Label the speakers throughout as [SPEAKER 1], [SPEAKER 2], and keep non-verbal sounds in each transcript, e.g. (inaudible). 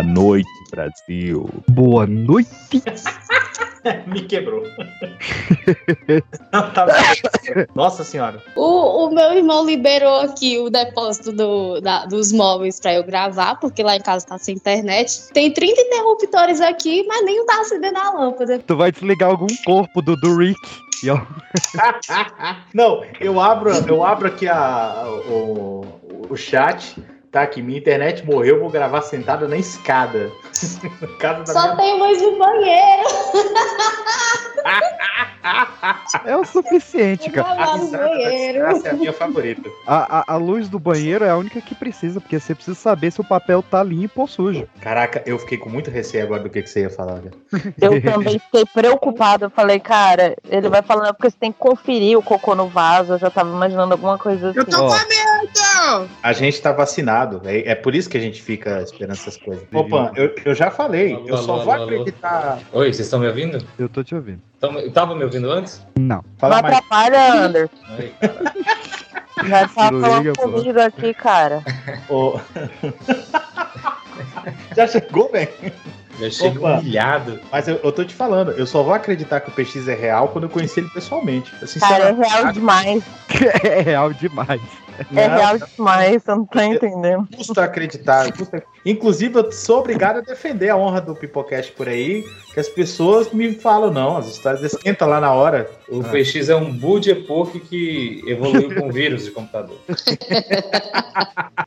[SPEAKER 1] Boa noite, Brasil.
[SPEAKER 2] Boa noite. (laughs)
[SPEAKER 3] Me quebrou. (laughs) Não, tá. Nossa senhora.
[SPEAKER 4] O, o meu irmão liberou aqui o depósito do- da- dos móveis pra eu gravar, porque lá em casa tá sem internet. Tem 30 interruptores aqui, mas nem tá acendendo a lâmpada.
[SPEAKER 2] Tu vai desligar algum corpo do, do Rick. (laughs)
[SPEAKER 3] Não, eu abro, eu abro aqui a, o, o chat. Tá aqui, minha internet morreu, vou gravar sentada na escada. Na (laughs) casa da
[SPEAKER 4] Só
[SPEAKER 3] minha...
[SPEAKER 4] tem luz no banheiro.
[SPEAKER 2] é o suficiente, cara.
[SPEAKER 3] A
[SPEAKER 4] banheiro.
[SPEAKER 3] é a minha favorita.
[SPEAKER 2] A, a, a luz do banheiro é a única que precisa, porque você precisa saber se o papel tá limpo ou sujo.
[SPEAKER 3] Caraca, eu fiquei com muito receio agora do que, que você ia falar. Né?
[SPEAKER 5] Eu também fiquei preocupada. Eu falei, cara, ele vai falando "É porque você tem que conferir o cocô no vaso. Eu já tava imaginando alguma coisa assim.
[SPEAKER 6] Eu tô
[SPEAKER 2] Ó.
[SPEAKER 6] com medo!
[SPEAKER 3] A gente tá vacinado, é, é por isso que a gente fica esperando essas coisas. Opa, eu, eu já falei,
[SPEAKER 7] Alô,
[SPEAKER 3] eu só
[SPEAKER 7] alô,
[SPEAKER 3] vou
[SPEAKER 7] alô, alô.
[SPEAKER 3] acreditar.
[SPEAKER 7] Oi, vocês estão me ouvindo?
[SPEAKER 2] Eu tô te ouvindo.
[SPEAKER 7] Tão, tava me ouvindo antes?
[SPEAKER 2] Não.
[SPEAKER 5] Não
[SPEAKER 3] Fala mais.
[SPEAKER 5] atrapalha, Anderson.
[SPEAKER 7] Cara. (laughs)
[SPEAKER 5] Já tava
[SPEAKER 2] Não
[SPEAKER 5] falando
[SPEAKER 2] liga, pô.
[SPEAKER 5] comigo aqui, cara.
[SPEAKER 3] Ô. (laughs) já chegou, velho?
[SPEAKER 7] Já chego
[SPEAKER 3] Opa.
[SPEAKER 7] humilhado.
[SPEAKER 3] Mas eu, eu tô te falando, eu só vou acreditar que o PX é real quando eu conhecer ele pessoalmente. Eu,
[SPEAKER 5] Cara, (laughs) é real demais.
[SPEAKER 2] É real demais.
[SPEAKER 5] É
[SPEAKER 3] não,
[SPEAKER 5] real demais, você não tá entendendo.
[SPEAKER 3] Custa acreditar. custa- Inclusive, eu sou obrigado a defender a honra do Pipocast por aí, que as pessoas me falam, não, as histórias esquentam lá na hora.
[SPEAKER 7] O
[SPEAKER 3] Ah.
[SPEAKER 7] PX é um Bud Epoch que evoluiu com vírus de computador. (laughs)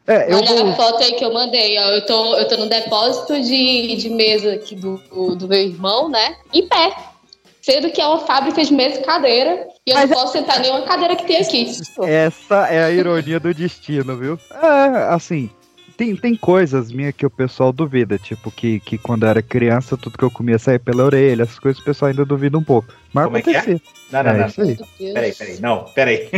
[SPEAKER 2] É, eu
[SPEAKER 4] Olha
[SPEAKER 2] vou.
[SPEAKER 4] a foto aí que eu mandei, ó. Eu tô, eu tô no depósito de, de mesa aqui do, do, do meu irmão, né? Em pé. Sendo que é uma fábrica de mesa e cadeira. E eu
[SPEAKER 5] Mas-
[SPEAKER 4] não posso sentar em nenhuma cadeira que tem aqui.
[SPEAKER 2] Essa é a ironia do destino, viu? É, assim, tem, tem coisas minhas que o pessoal duvida, tipo que, que quando eu era criança tudo que eu comia saía pela orelha, essas coisas o pessoal ainda duvida um pouco. Mas
[SPEAKER 3] Como é que é?
[SPEAKER 2] acontecia.
[SPEAKER 3] Não, não,
[SPEAKER 2] É
[SPEAKER 3] não.
[SPEAKER 2] isso aí.
[SPEAKER 3] Peraí, peraí. Não, peraí.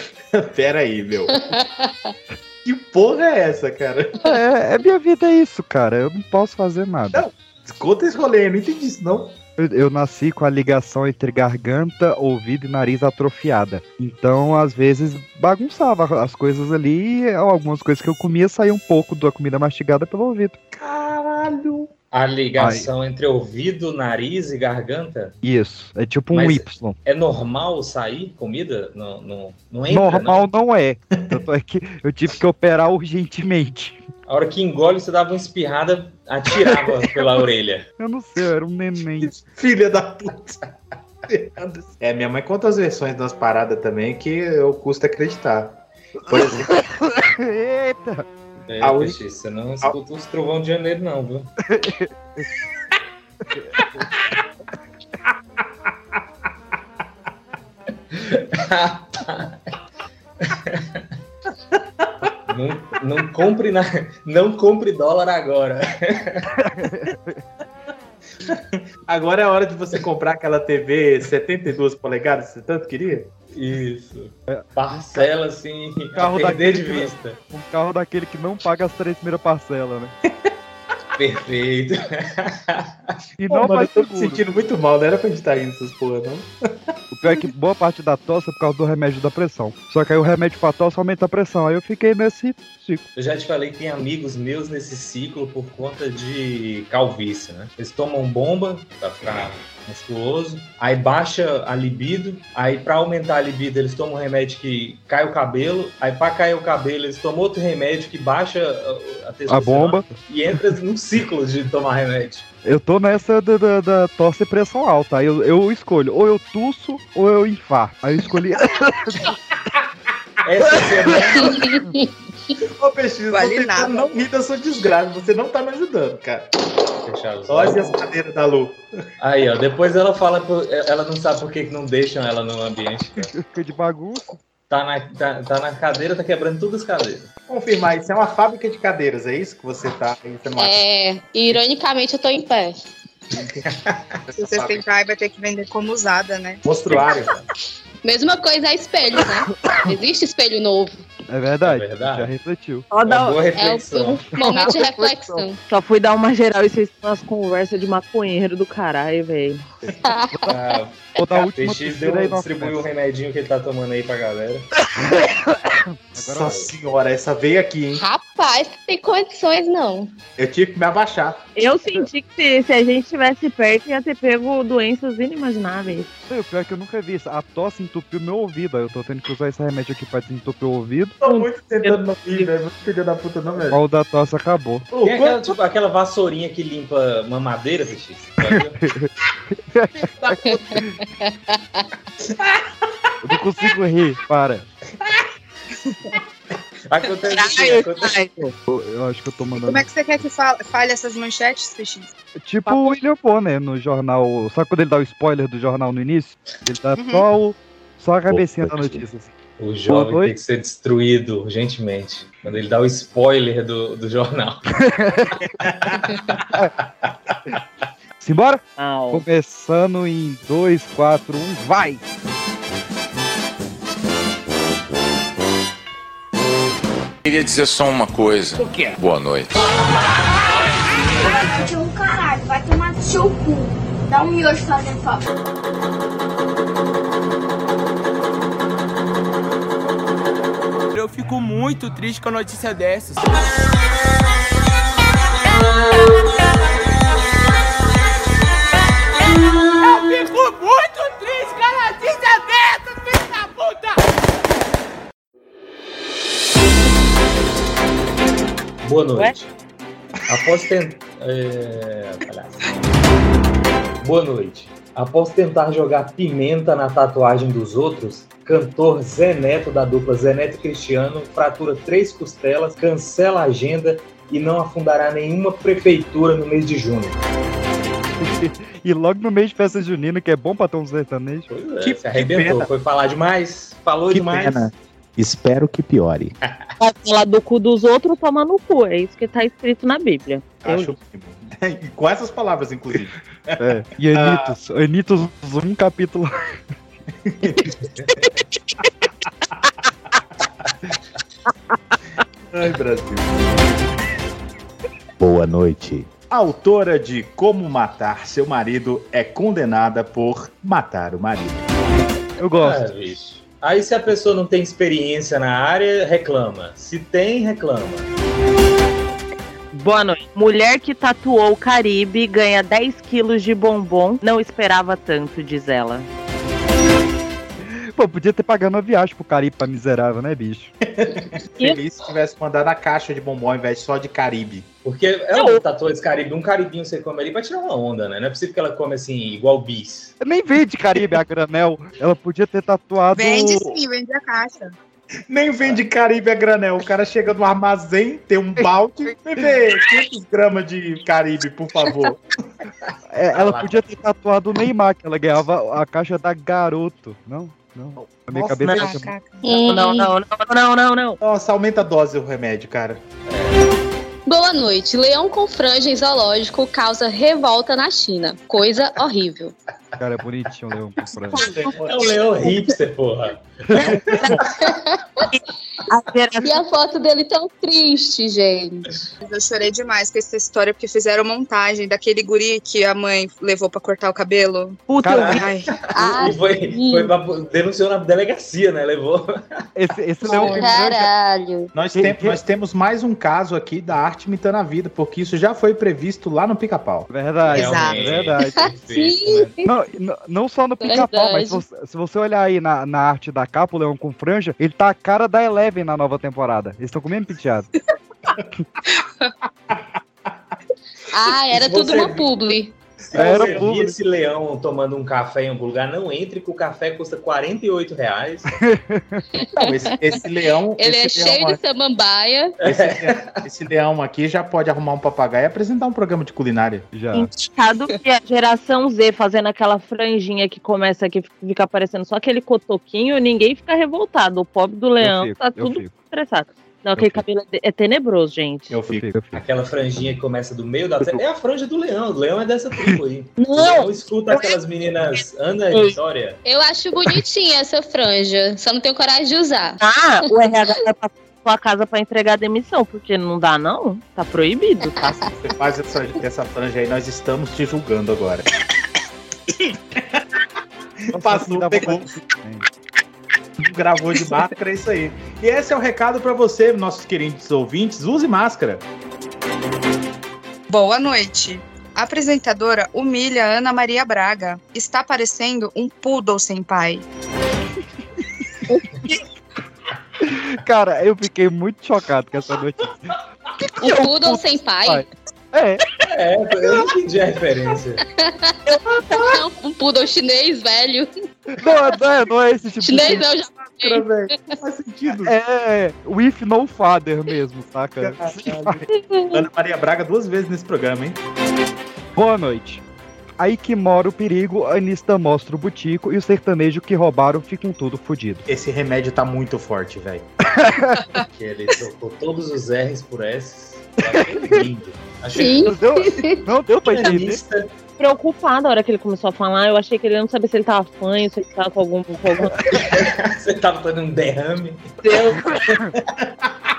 [SPEAKER 3] (laughs) peraí, meu. (laughs) que porra é essa, cara?
[SPEAKER 2] É, é minha vida é isso, cara. Eu não posso fazer nada.
[SPEAKER 3] Não. Conta esse rolê, eu não entendi isso, não.
[SPEAKER 2] Eu, nasci com a ligação entre garganta, ouvido e nariz atrofiada. Então, às vezes, bagunçava as coisas ali. e Algumas coisas que eu comia saía um pouco da comida mastigada pelo ouvido.
[SPEAKER 3] Caralho.
[SPEAKER 7] A ligação entre ouvido, nariz e garganta
[SPEAKER 2] Isso. É tipo um
[SPEAKER 7] Mas-
[SPEAKER 2] Y.
[SPEAKER 7] é normal sair comida? Não, não, não entra,
[SPEAKER 2] Normal não é. Tanto é que eu tive que operar urgentemente.
[SPEAKER 7] A hora que engole, você dava uma espirrada, atirava (laughs) pela orelha.
[SPEAKER 2] Eu não sei, eu era um neném.
[SPEAKER 3] Filha da puta. É, minha mãe conta as versões das paradas também que eu custa acreditar. Por exemplo, (laughs)
[SPEAKER 2] Eita!
[SPEAKER 7] É,
[SPEAKER 3] A
[SPEAKER 7] PX, você não escuta os trovão de janeiro, não, viu? (laughs) Não, não compre na, não compre dólar agora.
[SPEAKER 3] agora é a hora de você comprar aquela TV 72 polegadas que você tanto queria.
[SPEAKER 7] Isso. Parcela assim,
[SPEAKER 2] Carro
[SPEAKER 7] a perder de
[SPEAKER 2] daquele que-
[SPEAKER 7] vista.
[SPEAKER 2] Um carro daquele que não paga as três primeiras parcelas, né?
[SPEAKER 7] Perfeito.
[SPEAKER 2] E
[SPEAKER 3] Pô,
[SPEAKER 2] não
[SPEAKER 3] mano, eu
[SPEAKER 2] faz
[SPEAKER 3] tô me sentindo muito mal, não era pra gente estar rindo dessas porra, não.
[SPEAKER 2] O pior é que boa parte da tosse é por causa do remédio da pressão. Só que aí o remédio pra tosse aumenta a pressão. Aí eu fiquei nesse ciclo.
[SPEAKER 7] Eu já te falei que tem amigos meus nesse ciclo por conta de calvície, né? Eles tomam bomba pra ficar musculoso, aí baixa a libido, aí pra aumentar a libido eles tomam um remédio que cai o cabelo, aí pra cair o cabelo eles tomam outro remédio que baixa a- a
[SPEAKER 2] A
[SPEAKER 7] testosterona
[SPEAKER 2] bomba.
[SPEAKER 7] e entra (laughs) num ciclo de tomar remédio.
[SPEAKER 2] Eu tô nessa da, da, da tosse e pressão alta. Aí eu, eu escolho, ou eu tuço ou eu infarto. Aí eu escolhi. (laughs)
[SPEAKER 7] Essa semana, (laughs)
[SPEAKER 3] Ô,
[SPEAKER 6] Vale
[SPEAKER 3] você
[SPEAKER 6] nada.
[SPEAKER 3] não ri da sua desgraça, você não tá me ajudando, cara.
[SPEAKER 7] Fechar os
[SPEAKER 3] Nós e
[SPEAKER 7] olhos.
[SPEAKER 3] as cadeiras da Lu.
[SPEAKER 7] Aí, ó, depois ela fala, por- ela não sabe por que que não deixam ela no ambiente. (laughs)
[SPEAKER 2] Fica de bagunça.
[SPEAKER 7] Tá na, tá, tá na cadeira, tá quebrando todas as cadeiras.
[SPEAKER 3] Confirmar, isso é uma fábrica de cadeiras, é isso que você tá? Você acha?
[SPEAKER 4] É, ironicamente, eu tô em pé. (laughs)
[SPEAKER 6] Se vocês tentarem, vai ter que vender como usada, né?
[SPEAKER 3] Monstruário.
[SPEAKER 4] Mesma coisa é espelho, né? (coughs) Existe espelho novo.
[SPEAKER 2] É verdade.
[SPEAKER 7] É verdade.
[SPEAKER 2] Já refletiu.
[SPEAKER 5] Só, dá-
[SPEAKER 4] É
[SPEAKER 7] reflexão.
[SPEAKER 4] um momento de (laughs) reflexão.
[SPEAKER 5] só fui dar uma geral e vocês estão nas conversas de maconheiro do caralho, velho. (laughs)
[SPEAKER 7] Ah,
[SPEAKER 2] Vou dar a
[SPEAKER 7] o
[SPEAKER 2] última nossa,
[SPEAKER 7] distribuiu o remedinho que ele tá tomando aí pra galera.
[SPEAKER 3] Nossa senhora, essa veio aqui, hein?
[SPEAKER 4] Rapaz, não tem condições, não.
[SPEAKER 3] Eu tive que me abaixar.
[SPEAKER 5] Eu senti que se, se a gente estivesse perto, ia ter pego doenças inimagináveis.
[SPEAKER 2] Sei, O pior é que eu nunca vi isso. A tosse entupiu meu ouvido. Aí eu tô tendo que usar esse remédio aqui pra desentupir o ouvido.
[SPEAKER 3] Tô muito tentando não rir, velho. Muito filho da puta, não, velho.
[SPEAKER 2] Qual da tosse acabou.
[SPEAKER 7] Tem aquela, tipo, aquela vassourinha que limpa mamadeira, bicho. (laughs) (laughs)
[SPEAKER 2] Eu não consigo rir, para.
[SPEAKER 7] Acontece
[SPEAKER 6] Caralho,
[SPEAKER 7] acontece.
[SPEAKER 2] Eu, eu acho que eu tô mandando.
[SPEAKER 6] Como é que você quer que fale, fale essas manchetes, Peixe?
[SPEAKER 2] Tipo o William Bonner no jornal. Sabe quando ele dá o spoiler do jornal no início? Ele dá
[SPEAKER 6] Uhum.
[SPEAKER 2] só, o, só a cabecinha da
[SPEAKER 1] Opa,
[SPEAKER 2] notícia. Assim.
[SPEAKER 7] O jovem
[SPEAKER 2] noite.
[SPEAKER 7] tem que ser destruído urgentemente. Quando ele dá o spoiler do, do jornal. (laughs) (laughs)
[SPEAKER 2] Simbora?
[SPEAKER 5] Au.
[SPEAKER 2] Começando em 2, 4, 1, vai!
[SPEAKER 8] Queria dizer só uma coisa. O quê? Boa noite.
[SPEAKER 9] de um caralho, vai tomar no seu cu. Dá um miojo fazendo favor.
[SPEAKER 10] Eu fico muito triste com a notícia dessas. Eu fico muito triste com a notícia dessas, filho da puta!
[SPEAKER 7] Boa noite. Após tentar. Boa noite. Após tentar jogar pimenta na tatuagem dos outros, cantor Zé Neto da dupla Zé Neto e Cristiano fratura três costelas, cancela a agenda e não afundará nenhuma prefeitura no mês de junho. (laughs)
[SPEAKER 2] E logo no mês de festa junina, que é bom pra ter um sertanejo.
[SPEAKER 7] Pois é,
[SPEAKER 3] Que-
[SPEAKER 7] se arrebentou.
[SPEAKER 3] pena.
[SPEAKER 7] Foi falar demais, falou
[SPEAKER 1] Que
[SPEAKER 7] demais.
[SPEAKER 1] pena. Espero que piore. (laughs)
[SPEAKER 5] Vai falar do cu dos outros, toma no cu. É isso que tá escrito na Bíblia. Eu
[SPEAKER 3] Acho E (laughs) Com essas palavras, inclusive.
[SPEAKER 2] É. E Anitos, Anitos, um capítulo.
[SPEAKER 3] Ai, Brasil.
[SPEAKER 1] Boa noite.
[SPEAKER 3] A autora de Como Matar Seu Marido é condenada por matar o marido.
[SPEAKER 2] Eu gosto.
[SPEAKER 7] Bicho. Aí se a pessoa não tem experiência na área, reclama. Se tem, reclama.
[SPEAKER 5] Boa noite. Mulher que tatuou o Caribe ganha 10 quilos de bombom. Não esperava tanto, diz ela.
[SPEAKER 2] Pô, podia ter pagado uma viagem pro Caribe pra miserável, né, bicho? (laughs)
[SPEAKER 3] Feliz se tivesse mandado a caixa de bombom ao invés de só de Caribe.
[SPEAKER 7] Porque ela tatuou esse caribe, um caribinho você come ali pra tirar uma onda, né? Não é possível que ela come assim, igual bis.
[SPEAKER 2] Nem vende Caribe a granel. Ela podia ter tatuado.
[SPEAKER 6] Vende sim, vende a caixa.
[SPEAKER 3] Nem vende Caribe a granel. O cara chega no armazém, tem um balde. Bebê, 500 gramas de Caribe, por favor.
[SPEAKER 2] É, ela podia ter tatuado o Neymar, que ela ganhava a caixa da garoto. Não, não. Na minha
[SPEAKER 3] Nossa,
[SPEAKER 2] cabeça
[SPEAKER 5] não.
[SPEAKER 2] tinha-
[SPEAKER 5] Não, não, não, não, não, não.
[SPEAKER 3] Nossa, aumenta a dose do remédio, cara.
[SPEAKER 4] Boa noite. Leão com franja em zoológico causa revolta na China. Coisa horrível.
[SPEAKER 2] Cara, é bonitinho o leão com franja.
[SPEAKER 7] É o leão hipster, porra. (laughs)
[SPEAKER 4] E a foto dele tão triste, gente.
[SPEAKER 6] Eu chorei demais com essa história, porque fizeram montagem daquele guri que a mãe levou pra cortar o cabelo.
[SPEAKER 5] puta.
[SPEAKER 6] Ai,
[SPEAKER 7] e foi, foi pra, denunciou na delegacia, né? Levou.
[SPEAKER 2] Esse, esse leão com.
[SPEAKER 4] Caralho.
[SPEAKER 3] Nós, tem- nós temos mais um caso aqui da arte imitando a vida, porque isso já foi previsto lá no pica-pau.
[SPEAKER 2] Verdade,
[SPEAKER 6] Exato.
[SPEAKER 2] é verdade.
[SPEAKER 4] Sim.
[SPEAKER 2] Não, não só no pica-pau, mas se você, se você olhar aí na, na arte da capa, o leão com franja, ele tá a cara da Eleven na nova temporada. Eles estão comendo penteado. (laughs)
[SPEAKER 4] Ah, era
[SPEAKER 7] Se
[SPEAKER 4] tudo
[SPEAKER 7] você
[SPEAKER 4] uma publi.
[SPEAKER 7] Se você
[SPEAKER 2] público.
[SPEAKER 7] vir esse leão tomando um café em algum lugar, não entre, que o café custa 48 reais. (laughs)
[SPEAKER 3] Não, esse, esse leão.
[SPEAKER 4] Ele é
[SPEAKER 3] esse leão
[SPEAKER 4] cheio de samambaia.
[SPEAKER 3] Esse, esse leão aqui já pode arrumar um papagaio e apresentar um programa de culinária.
[SPEAKER 2] Já.
[SPEAKER 5] Indicado que a geração Z fazendo aquela franjinha que começa aqui, fica aparecendo só aquele cotoquinho, ninguém fica revoltado. O pobre do leão
[SPEAKER 2] fico,
[SPEAKER 5] tá tudo estressado. Não, aquele cabelo é é tenebroso, gente.
[SPEAKER 3] Eu fico.
[SPEAKER 2] eu fico.
[SPEAKER 7] Aquela franjinha que começa do meio da É a franja do leão. O leão é dessa tribo aí. (laughs)
[SPEAKER 5] Não,
[SPEAKER 7] leão escuta aquelas meninas Ana e Vitória.
[SPEAKER 4] Eu acho bonitinha essa franja. Só não tenho coragem de usar.
[SPEAKER 5] ah, o RH vai pra sua casa pra entregar a demissão, porque não dá não, tá proibido, tá? (laughs)
[SPEAKER 3] Você faz essa, essa franja aí, nós estamos te julgando agora.
[SPEAKER 2] Nossa,
[SPEAKER 3] Passou, pegou. (laughs) Gravou de máscara, é isso aí. E esse é o recado pra você, nossos queridos ouvintes. Use máscara.
[SPEAKER 6] Boa noite. A apresentadora humilha Ana Maria Braga. Está parecendo um poodle sem pai.
[SPEAKER 2] Cara, eu fiquei muito chocado com essa notícia.
[SPEAKER 4] Um poodle sem pai?
[SPEAKER 2] É.
[SPEAKER 7] É, eu não entendi a referência. (laughs)
[SPEAKER 4] um poodle chinês, velho.
[SPEAKER 2] Não, não é, não é esse tipo
[SPEAKER 4] Chinês
[SPEAKER 2] de
[SPEAKER 4] não, já
[SPEAKER 3] Máscara, velho. Não faz sentido.
[SPEAKER 2] É, with no father mesmo, saca?
[SPEAKER 3] Ana Maria Braga duas vezes nesse programa, hein?
[SPEAKER 2] Boa noite. Aí que mora o perigo, a Anista mostra o butico e o sertanejo que roubaram ficam tudo fodido.
[SPEAKER 3] Esse remédio tá muito forte, velho. (laughs)
[SPEAKER 7] Que ele trocou todos os R's por S. Achei lindo. Achei
[SPEAKER 4] Sim.
[SPEAKER 2] Não deu, (laughs) não deu pra entender.
[SPEAKER 7] Pianista.
[SPEAKER 5] Preocupado a hora que ele começou a falar. Eu achei que ele não sabia se ele tava fanho, se ele tava com algum. Com algum... (laughs)
[SPEAKER 7] Você tava tendo um derrame. (laughs)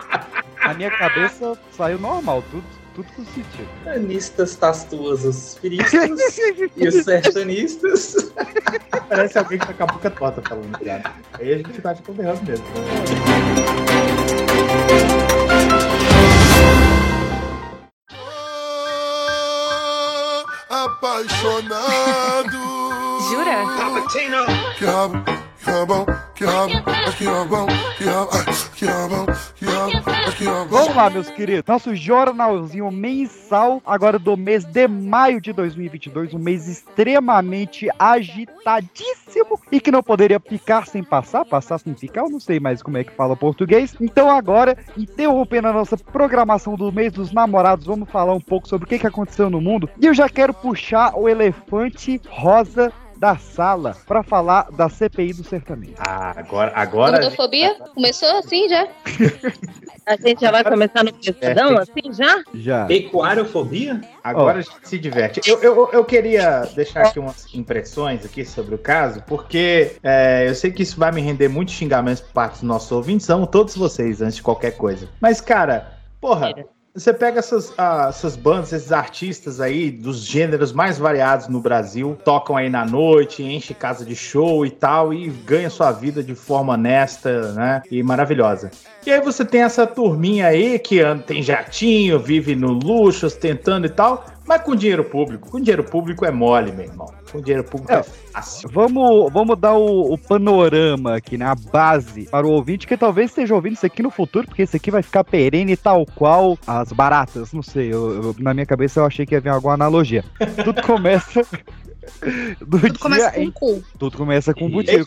[SPEAKER 2] A minha cabeça saiu normal, tudo, tudo com sentido.
[SPEAKER 7] Anistas tastuosos firistas e os sertanistas.
[SPEAKER 3] Parece alguém que tá com a boca torta falando piada. Aí a gente que é um derrame mesmo.
[SPEAKER 10] Apaixonado.
[SPEAKER 6] Jura?
[SPEAKER 10] Que rabo,
[SPEAKER 2] Vamos lá, meus queridos. Nosso jornalzinho mensal, agora do mês de maio de 2022, um mês extremamente agitadíssimo e que não poderia picar sem passar, passar sem picar, eu não sei mais como é que fala português. Então agora, interrompendo a nossa programação do mês dos namorados, vamos falar um pouco sobre o que, que aconteceu no mundo. E eu já quero puxar o elefante rosa da sala para falar da CPI do sertanejo.
[SPEAKER 3] Ah, agora. agora
[SPEAKER 4] Gordofobia? Começou assim já? (laughs)
[SPEAKER 5] A gente já vai começar no pesadão, assim já?
[SPEAKER 2] Já.
[SPEAKER 7] Equariofobia?
[SPEAKER 3] Agora a gente se diverte. Eu, eu, eu queria deixar aqui umas impressões aqui sobre o caso, porque é, eu sei que isso vai me render muitos xingamentos por parte dos nossos ouvintes, amo todos vocês antes de qualquer coisa. Mas, cara, porra, você pega essas, ah, essas bandas, esses artistas aí dos gêneros mais variados no Brasil, tocam aí na noite, enche casa de show e tal, e ganha sua vida de forma honesta, né? E maravilhosa. E aí você tem essa turminha aí que tem jatinho, vive no luxo, ostentando e tal, mas com dinheiro público. Com dinheiro público é mole, meu irmão. Com dinheiro público é,
[SPEAKER 2] É.
[SPEAKER 3] fácil.
[SPEAKER 2] Vamos, vamos dar o, o panorama aqui, né? A base para o ouvinte que talvez esteja ouvindo isso aqui no futuro, porque isso aqui vai ficar perene tal qual as baratas. Não sei, eu- eu- na minha cabeça eu achei que ia vir alguma analogia. Tudo (laughs) começa. Do
[SPEAKER 6] Tudo começa
[SPEAKER 2] dia
[SPEAKER 6] com
[SPEAKER 2] em-
[SPEAKER 6] cu.
[SPEAKER 2] tudo começa com butico.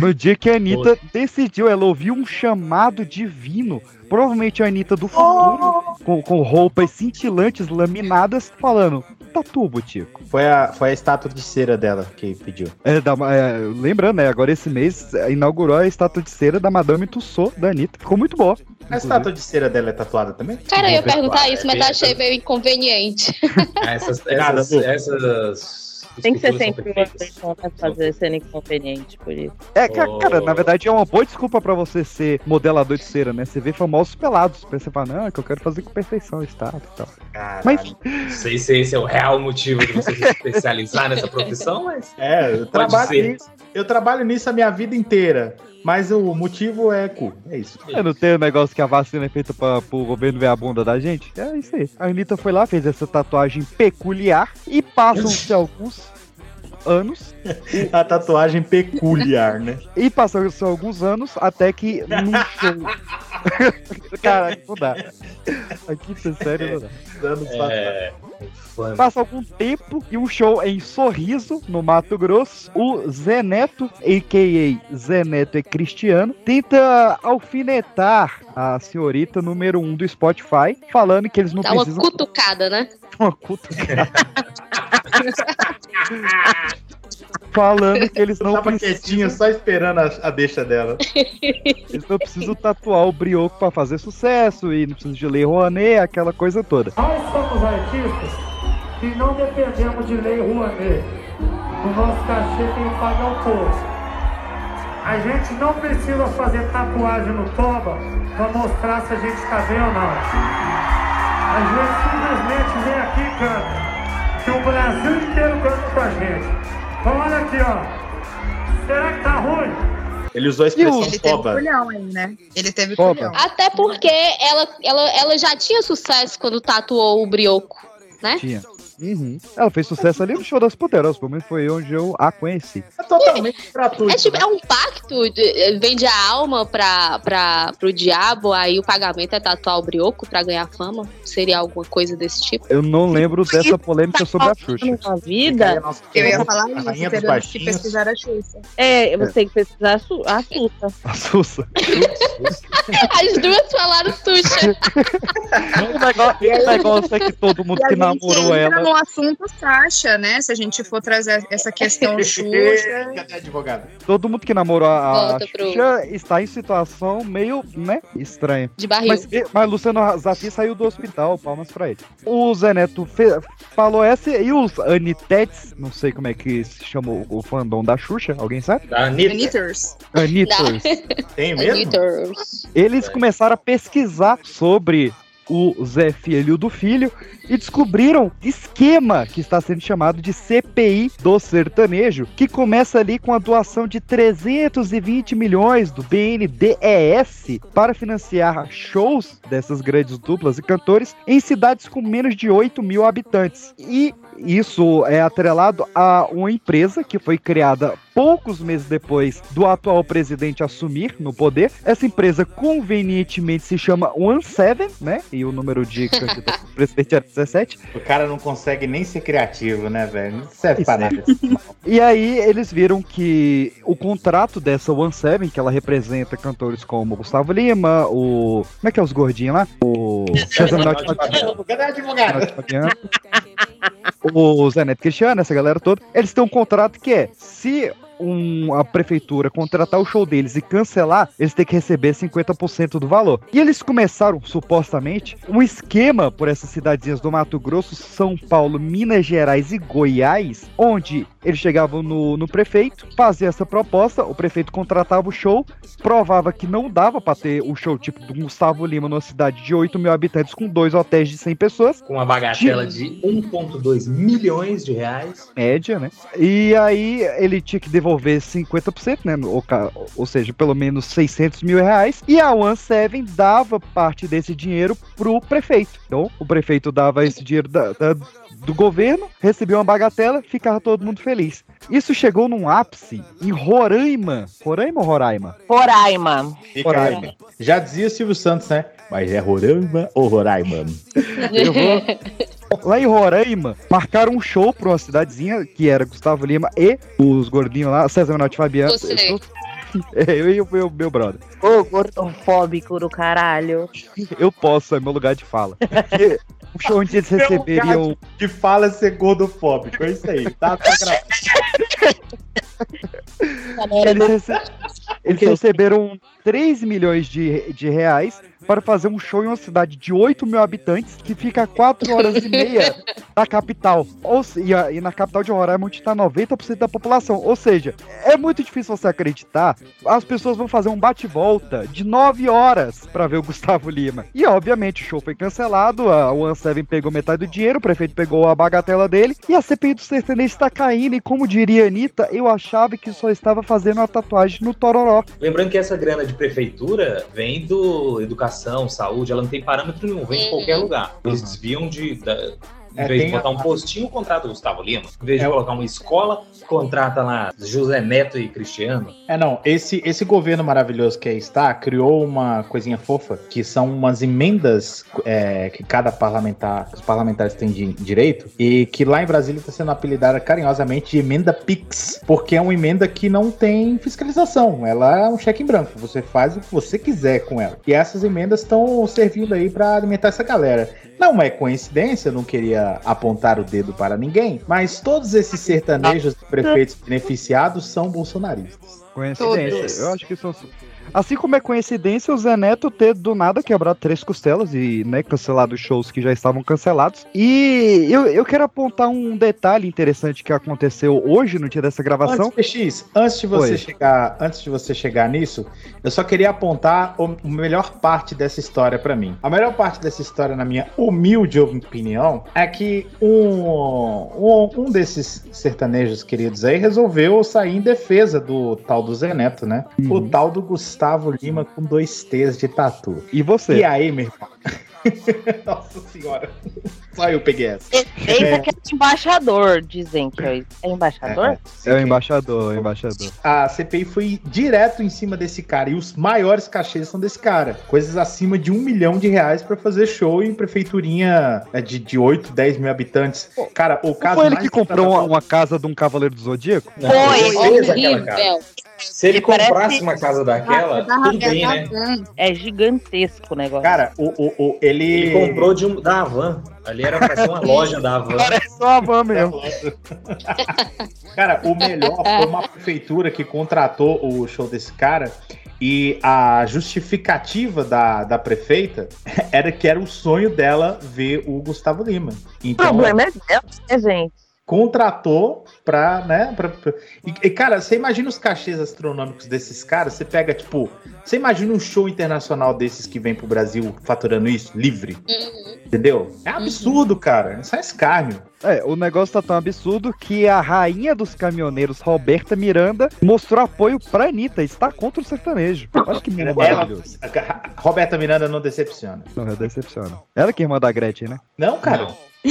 [SPEAKER 2] No dia que a Anitta decidiu, ela ouviu um chamado divino. Provavelmente a Anitta do futuro, com, com roupas cintilantes, laminadas, falando: Tatu, Butico.
[SPEAKER 3] Foi a, foi a estátua de cera dela que pediu.
[SPEAKER 2] É, da- é, lembrando, né? Agora esse mês é, inaugurou a estátua de cera da Madame Tussauds da Anitta. Ficou muito boa.
[SPEAKER 3] A estátua de cera dela é tatuada também?
[SPEAKER 4] Cara, eu ia perguntar
[SPEAKER 7] é
[SPEAKER 4] isso, mas
[SPEAKER 7] bem-
[SPEAKER 4] achei meio inconveniente. (laughs)
[SPEAKER 7] Essas, essas, essas
[SPEAKER 5] Tem que ser sempre que não vai fazer sendo inconveniente por isso.
[SPEAKER 2] É, ca-
[SPEAKER 7] Oh.
[SPEAKER 2] cara, na verdade é uma boa desculpa pra você ser modelador de cera, né? Você vê famosos pelados. Aí você fala, não, é que eu quero fazer com perfeição a estátua e tal.
[SPEAKER 3] Caralho.
[SPEAKER 2] Mas,
[SPEAKER 7] Não sei se esse é o real motivo de você se especializar nessa profissão, mas
[SPEAKER 3] É, eu
[SPEAKER 7] pode
[SPEAKER 3] trabalho,
[SPEAKER 7] ser.
[SPEAKER 3] nisso, eu trabalho nisso a minha vida inteira. Mas o motivo é cu. É isso.
[SPEAKER 2] eu não tenho o negócio que a vacina é feita pra, pro governo ver a bunda da gente? É isso aí. A Anitta foi lá, fez essa tatuagem peculiar e passam-se alguns anos (laughs)
[SPEAKER 3] A tatuagem peculiar, né?
[SPEAKER 2] E passaram-se alguns anos até que (laughs) num show. (laughs) Cara, não dá. A quinta série não dá.
[SPEAKER 3] Anos passados.
[SPEAKER 7] É, infame.
[SPEAKER 2] Passa algum tempo e um show em Sorriso, no Mato Grosso. O Zé Neto, a.k.a. Zé Neto é cristiano, tenta alfinetar a senhorita número um do Spotify, falando que eles não
[SPEAKER 4] Dá uma
[SPEAKER 2] precisam
[SPEAKER 4] cutucada, né?
[SPEAKER 2] uma cutucada. (laughs) falando que eles não precisam
[SPEAKER 3] só esperando a, a deixa dela. (laughs)
[SPEAKER 2] Eles não precisam tatuar o brioco pra fazer sucesso e não precisam de lei Rouanet, aquela coisa toda.
[SPEAKER 11] Nós somos artistas e não dependemos de lei Rouanet. O nosso cachê tem que pagar o povo. A gente não precisa fazer tatuagem no toba para mostrar se a gente está bem ou não. A gente simplesmente vem aqui e canta. Que o Brasil inteiro canta com a gente. Então olha aqui, ó. Será que tá ruim?
[SPEAKER 3] Ele usou a expressão
[SPEAKER 6] Ele teve
[SPEAKER 3] toba.
[SPEAKER 6] culhão aí, né? Ele teve culhão.
[SPEAKER 4] Até porque ela, ela, ela já tinha sucesso quando tatuou o brioco, né?
[SPEAKER 2] Tinha. Uhum. Ela fez sucesso ali no show das Poderosas, pelo menos foi onde eu a conheci.
[SPEAKER 3] É totalmente gratuito.
[SPEAKER 4] É, tipo, é um pacto, de- vende a alma pra, pra, pro diabo, aí o pagamento é tatuar o brioco pra ganhar fama? Seria alguma coisa desse tipo?
[SPEAKER 2] Eu não lembro dessa polêmica sobre a Xuxa.
[SPEAKER 5] Na vida,
[SPEAKER 6] Eu ia falar isso, teremos que pesquisar a Xuxa.
[SPEAKER 5] é, você tem que pesquisar a Su- a Xuxa.
[SPEAKER 2] A Sussa. (laughs)
[SPEAKER 4] As duas falaram Tuxa. (laughs)
[SPEAKER 2] O negócio, o negócio é que todo mundo que namorou
[SPEAKER 6] entra no assunto Sasha, né? Se a gente for trazer essa questão (laughs) Xuxa.
[SPEAKER 3] Cadê a advogada?
[SPEAKER 2] Todo mundo que namorou a, a
[SPEAKER 4] Volta pro-
[SPEAKER 2] Xuxa está em situação meio, né, estranha.
[SPEAKER 4] De barril.
[SPEAKER 2] Mas, mas Luciano Zafi saiu do hospital, palmas pra ele. O Zé Neto fe- falou essa e os Anitetes, não sei como é que se chama o, fandom da Xuxa, alguém sabe?
[SPEAKER 7] Da Anitta.
[SPEAKER 6] Anitters.
[SPEAKER 2] Aniters.
[SPEAKER 3] Tem mesmo?
[SPEAKER 4] Anitters.
[SPEAKER 2] Eles começaram a pesquisar sobre o Zé Filho do Filho e descobriram esquema que está sendo chamado de CPI do sertanejo, que começa ali com a doação de 320 milhões do BNDES para financiar shows dessas grandes duplas e cantores em cidades com menos de 8 mil habitantes. E isso é atrelado a uma empresa que foi criada poucos meses depois do atual presidente assumir no poder. Essa empresa convenientemente se chama One Seven, né? E o número de candidatos do presidente era 17.
[SPEAKER 3] O cara não consegue nem ser criativo, né, velho? Não serve pra nada.
[SPEAKER 2] E aí eles viram que o contrato dessa One Seven, que ela representa cantores como Gustavo Lima, o. Como é que é os gordinhos lá? O. César Menotti Fabiano. O Zé Neto Cristiano, essa galera toda, eles têm um contrato que é: se um- a prefeitura contratar o show deles e cancelar, eles têm que receber 50% do valor. E eles começaram, supostamente, um esquema por essas cidadezinhas do Mato Grosso, São Paulo, Minas Gerais e Goiás, onde eles chegavam no, no prefeito, faziam essa proposta, o prefeito contratava o show, provava que não dava pra ter o show tipo do Gustavo Lima numa cidade de 8 mil habitantes com dois hotéis de 100 pessoas,
[SPEAKER 7] Com uma bagatela de 1,2 milhões de reais.
[SPEAKER 2] média, né? E aí ele tinha que devolver 50%, né? Ou, ou seja, pelo menos 600 mil reais. E a One Seven dava parte desse dinheiro pro prefeito. Então, o prefeito dava esse dinheiro da- da- do governo, recebia uma bagatela, ficava todo mundo feliz. Isso chegou num ápice em Roraima. Roraima ou Roraima?
[SPEAKER 5] Roraima.
[SPEAKER 2] Roraima.
[SPEAKER 3] Já dizia Silvio Santos, né? Mas é Roraima ou Roraima?
[SPEAKER 2] Eu vou- Lá em Roraima, marcaram um show pra uma cidadezinha que era Gustavo Lima e os gordinhos lá, César Menotti e Fabiano.
[SPEAKER 4] Você.
[SPEAKER 2] Eu, (laughs) É, eu e o meu, meu brother.
[SPEAKER 5] Ô, gordofóbico do caralho.
[SPEAKER 2] Eu posso, é meu lugar de fala. (laughs) Show onde eles receberiam.
[SPEAKER 3] De fala ser gordofóbico, é isso aí. Tá, tá. (laughs)
[SPEAKER 2] Eles, rece- eles receberam 3 milhões de, de reais para fazer um show em uma cidade de 8 mil habitantes que fica a 4 horas e meia da capital. Ou, e, a- e na capital de Roraima onde está 90% da população. Ou seja, é muito difícil você acreditar. As pessoas vão fazer um bate-volta de 9 horas para ver o (laughs) Gustavo Lima. E obviamente o show foi cancelado, a One Seven pegou metade do dinheiro, o prefeito pegou a bagatela dele e a CPI do sertanejo está caindo. E como diria a Anitta, eu achava que só estava fazendo uma tatuagem no Tororó.
[SPEAKER 7] Lembrando que essa grana de prefeitura vem do educação, saúde, ela não tem parâmetro nenhum, vem de qualquer lugar. Eles
[SPEAKER 3] Uhum.
[SPEAKER 7] desviam de. da- em
[SPEAKER 3] É,
[SPEAKER 7] vez de botar
[SPEAKER 3] a-
[SPEAKER 7] um postinho, contrata o Gustavo Lima. Em vez de
[SPEAKER 3] É o-
[SPEAKER 7] colocar uma escola, contrata lá José Neto e Cristiano.
[SPEAKER 3] É, não, esse, esse governo maravilhoso que aí está criou uma coisinha fofa, que são umas emendas é, que cada parlamentar, os parlamentares têm de direito, e que lá em Brasília está sendo apelidada carinhosamente de emenda PIX, porque é uma emenda que não tem fiscalização, ela é um cheque em branco, você faz o que você quiser com ela. E essas emendas estão servindo aí para alimentar essa galera. Não é coincidência, eu não queria apontar o dedo para ninguém, mas todos esses sertanejos prefeitos beneficiados são bolsonaristas.
[SPEAKER 2] Coincidência.
[SPEAKER 6] Todos.
[SPEAKER 2] Eu acho que são. Assim como é coincidência o Zé Neto ter do nada quebrado três costelas e né, cancelado shows que já estavam cancelados. E eu, eu quero apontar um detalhe interessante que aconteceu hoje, no dia dessa gravação.
[SPEAKER 3] Antes, PX, antes de você
[SPEAKER 2] Oi.
[SPEAKER 3] chegar, antes de você chegar nisso, eu só queria apontar o- a melhor parte dessa história pra mim. A melhor parte dessa história, na minha humilde opinião é que um, um, um desses sertanejos queridos aí resolveu sair em defesa do tal do Zé Neto, né? O tal do Gustavo Lima com dois T's de tatu.
[SPEAKER 2] E você?
[SPEAKER 3] E aí, meu irmão? (laughs) Nossa senhora. Só eu peguei essa.
[SPEAKER 5] Esse
[SPEAKER 3] É.
[SPEAKER 5] aqui é embaixador, dizem que é, é embaixador?
[SPEAKER 2] É o embaixador, é o embaixador.
[SPEAKER 3] A CPI foi direto em cima desse cara. E os maiores cachês são desse cara. Coisas acima de um milhão de reais pra fazer show em prefeiturinha é, de, de 8, 10 mil habitantes. Cara, o
[SPEAKER 2] Não
[SPEAKER 3] caso
[SPEAKER 2] foi ele
[SPEAKER 3] mais
[SPEAKER 2] que comprou uma, uma casa de um cavaleiro do Zodíaco?
[SPEAKER 7] Não,
[SPEAKER 5] Foi,
[SPEAKER 7] fez aquela casa.
[SPEAKER 4] Horrível.
[SPEAKER 7] Se ele
[SPEAKER 5] Que parece-
[SPEAKER 7] comprasse uma casa daquela, tudo bem, né?
[SPEAKER 5] É gigantesco o negócio.
[SPEAKER 3] Cara, o, o, o- ele.
[SPEAKER 7] Ele comprou de um, da Havan. Ali era pra ser uma loja da Havan.
[SPEAKER 2] Parece uma van mesmo. (laughs)
[SPEAKER 3] Cara, o melhor foi uma prefeitura que contratou o show desse cara. E a justificativa da, da prefeita (laughs) era que era o sonho dela ver o Gustavo Lima.
[SPEAKER 5] o
[SPEAKER 3] Então,
[SPEAKER 5] problema é Deus, né, gente?
[SPEAKER 3] Contratou pra, né? Pra, pra- E, e, cara, você imagina os cachês astronômicos desses caras? Você pega, tipo, você imagina um show internacional desses que vem pro Brasil faturando isso, livre? Entendeu? É absurdo, cara. Isso é escárnio.
[SPEAKER 2] É, o negócio tá tão absurdo que a rainha dos caminhoneiros, Roberta Miranda, mostrou apoio pra Anitta. Está contra o sertanejo. Olha que mundo
[SPEAKER 3] Ela,
[SPEAKER 2] maravilhoso.
[SPEAKER 3] a Roberta Miranda não decepciona.
[SPEAKER 2] Não, eu decepciona. Ela que é irmã da Gretchen, né?
[SPEAKER 3] Não, cara.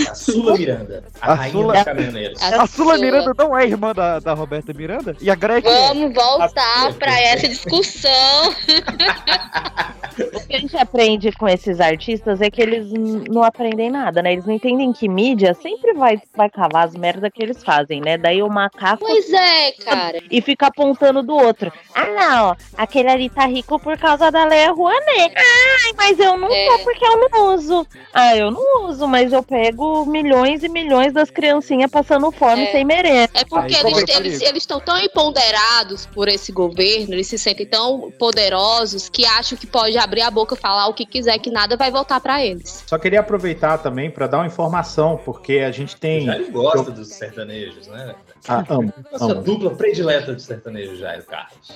[SPEAKER 7] A Sula Miranda. A,
[SPEAKER 2] A
[SPEAKER 7] rainha
[SPEAKER 2] Sula-
[SPEAKER 7] dos caminhoneiros.
[SPEAKER 2] A Sula Miranda não é irmã da, da Roberta Miranda? E a Gretchen.
[SPEAKER 4] Vamos voltar pra essa discussão. (laughs)
[SPEAKER 5] O que a gente aprende com esses artistas é que eles não aprendem nada, né? Eles não entendem que mídia sempre vai, vai cavar as merdas que eles fazem, né? Daí o macaco
[SPEAKER 4] Pois é, cara.
[SPEAKER 5] e fica apontando do outro. Ah, não, aquele ali tá rico por causa da Leia Rouanet. Ai, mas eu não
[SPEAKER 4] É.
[SPEAKER 5] tô porque eu não uso. Ah, eu não uso, mas eu pego milhões e milhões das criancinhas passando fome
[SPEAKER 4] É.
[SPEAKER 5] sem merenda.
[SPEAKER 4] É porque
[SPEAKER 2] Aí,
[SPEAKER 4] eles estão tão empoderados por esse governo, eles se sentem tão poderosos que acham que pode abrir a boca e falar o que quiser, que nada vai voltar pra eles.
[SPEAKER 3] Só queria aproveitar também pra dar uma informação, porque a gente tem.
[SPEAKER 7] Jairo gosta dos sertanejos, né?
[SPEAKER 3] Ah, amo,
[SPEAKER 7] Nossa
[SPEAKER 3] amo.
[SPEAKER 7] dupla predileta de sertanejo, Jairo Carlos.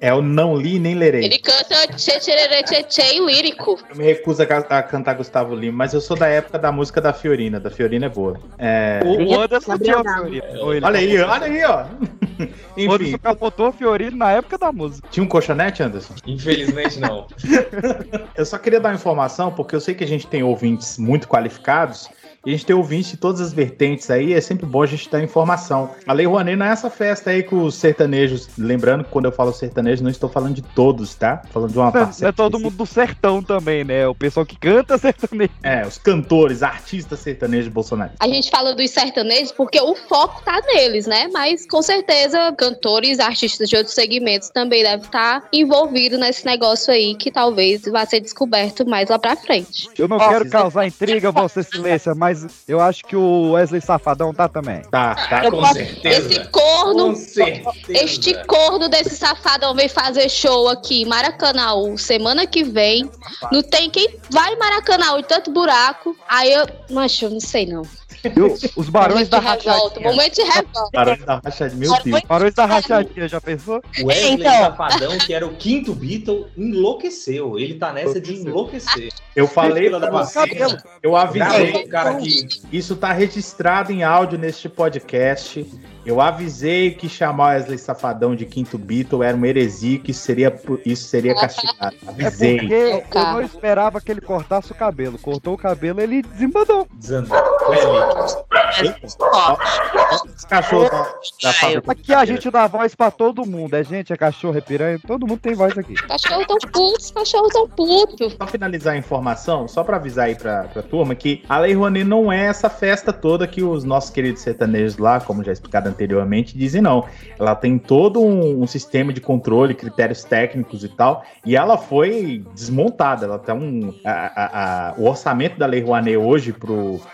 [SPEAKER 3] É o não li nem lerei.
[SPEAKER 4] Ele canta tchê tchê tchê tchê lírico.
[SPEAKER 3] Eu me recuso a, a cantar Gustavo Lima, mas eu sou da época da música da Fiorina. Da Fiorina é boa. É,
[SPEAKER 2] O, o Anderson tinha a Fiorino. Ou ele-
[SPEAKER 3] Olha aí, olha aí, ó.
[SPEAKER 2] O
[SPEAKER 3] Enfim,
[SPEAKER 2] Anderson capotou a Fiorino na época da música.
[SPEAKER 3] tinha um colchonete, Anderson?
[SPEAKER 7] Infelizmente não. (laughs)
[SPEAKER 3] Eu só queria dar uma informação, porque eu sei que a gente tem ouvintes muito qualificados. E a gente tem ouvintes de todas as vertentes aí, é sempre bom a gente dar informação. A Lei Rouanet não é essa festa aí com os sertanejos. Lembrando que quando eu falo sertanejo, não estou falando de todos, tá? Tô falando de uma
[SPEAKER 2] Não
[SPEAKER 3] parcela.
[SPEAKER 2] é todo mundo do sertão também, né? O pessoal que canta (laughs) sertanejo.
[SPEAKER 3] É, os cantores, artistas sertanejos bolsonaristas.
[SPEAKER 4] A gente fala dos sertanejos porque o foco tá neles, né? Mas com certeza cantores, artistas de outros segmentos também devem estar envolvidos nesse negócio aí que talvez vá ser descoberto mais lá pra frente.
[SPEAKER 2] Eu não
[SPEAKER 5] Ó,
[SPEAKER 2] quero causar intriga, Vossa Excelência, mas eu acho que o Wesley Safadão tá também.
[SPEAKER 3] Tá, tá.
[SPEAKER 5] Eu
[SPEAKER 7] Com
[SPEAKER 5] posso-
[SPEAKER 7] certeza.
[SPEAKER 4] Esse corno,
[SPEAKER 7] Com certeza.
[SPEAKER 4] este corno desse safadão vem fazer show aqui em Maracanã semana que vem. Não tem quem vai em Maracanã de tanto buraco. Aí eu, mas eu não sei não.
[SPEAKER 2] Eu- os barões da rachadinha.
[SPEAKER 4] momento de revolta.
[SPEAKER 3] Barões da Racha, meu Deus.
[SPEAKER 2] Barões da rachadinha, já pensou?
[SPEAKER 7] Wesley
[SPEAKER 5] Então.
[SPEAKER 7] Safadão, que era o quinto Beatle, enlouqueceu. Ele tá nessa de enlouquecer.
[SPEAKER 3] Eu falei pra
[SPEAKER 7] da
[SPEAKER 3] você,
[SPEAKER 7] vacina.
[SPEAKER 3] eu avisei.
[SPEAKER 7] o cara que
[SPEAKER 3] Isso tá registrado em áudio neste podcast. Eu avisei que chamar Wesley Safadão de quinto Beatle era uma heresia, que isso seria, isso seria castigado.
[SPEAKER 2] É
[SPEAKER 3] Avisei.
[SPEAKER 2] porque eu não esperava que ele cortasse o cabelo. Cortou o cabelo, ele desembandou.
[SPEAKER 7] desandou.
[SPEAKER 3] Os cachorros da, da fábrica.
[SPEAKER 2] Aqui a gente dá voz pra todo mundo. É gente, é cachorro, é piranha, todo mundo tem voz aqui.
[SPEAKER 4] Cachorros tão putos, cachorros tão putos.
[SPEAKER 3] Só finalizar a informação, só pra avisar aí pra, pra turma que a Lei Rouanet não é essa festa toda que os nossos queridos sertanejos lá, como já explicado anteriormente, dizem não. Ela tem todo um, um sistema de controle, critérios técnicos e tal, e ela foi desmontada. Ela tem um. a- a- a- o orçamento da Lei Rouanet hoje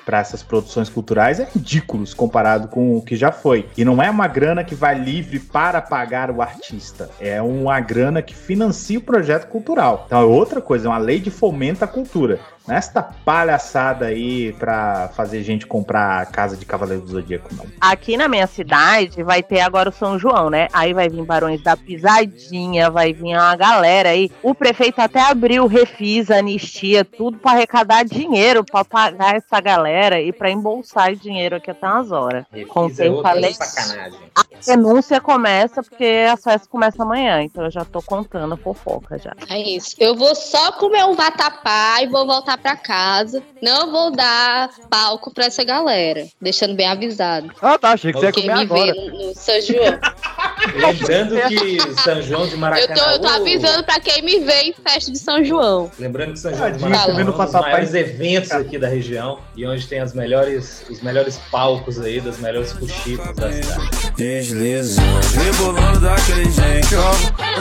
[SPEAKER 3] para essas produções culturais é ridículo comparado com o que já foi. E não é uma grana que vai livre para pagar o artista, é uma grana que financia o projeto cultural. Então é outra coisa, é uma lei de fomento à cultura. Nesta palhaçada aí pra fazer gente comprar a casa de Cavaleiro do Zodíaco, não.
[SPEAKER 5] Aqui na minha cidade vai ter agora o São João, né? Aí vai vir Barões da Pisadinha, vai vir uma galera aí. O prefeito até abriu refis, anistia, tudo pra arrecadar dinheiro pra pagar essa galera e pra embolsar dinheiro aqui até umas horas. Contei,
[SPEAKER 7] é
[SPEAKER 5] falei.
[SPEAKER 7] sacanagem.
[SPEAKER 5] A denúncia começa porque as festas começam amanhã, então eu já tô contando a fofoca já.
[SPEAKER 4] É isso. Eu vou só comer um vatapá e vou voltar pra casa. Não vou dar palco pra essa galera. Deixando bem avisado.
[SPEAKER 2] Ah, tá. Achei que você ia comer
[SPEAKER 4] me
[SPEAKER 2] agora.
[SPEAKER 4] vê no, no São João. (laughs)
[SPEAKER 7] Lembrando (laughs) que São João de
[SPEAKER 4] Eu
[SPEAKER 7] Maracanã.
[SPEAKER 4] tô, eu tô avisando pra quem me vê em festa de São João.
[SPEAKER 7] Lembrando que São João de Maracanã é um dos maiores eventos aqui da região e onde tem as melhores, os melhores palcos aí, das melhores fuxicas da cidade.
[SPEAKER 12] Deslizando, rebolando daquele jeito.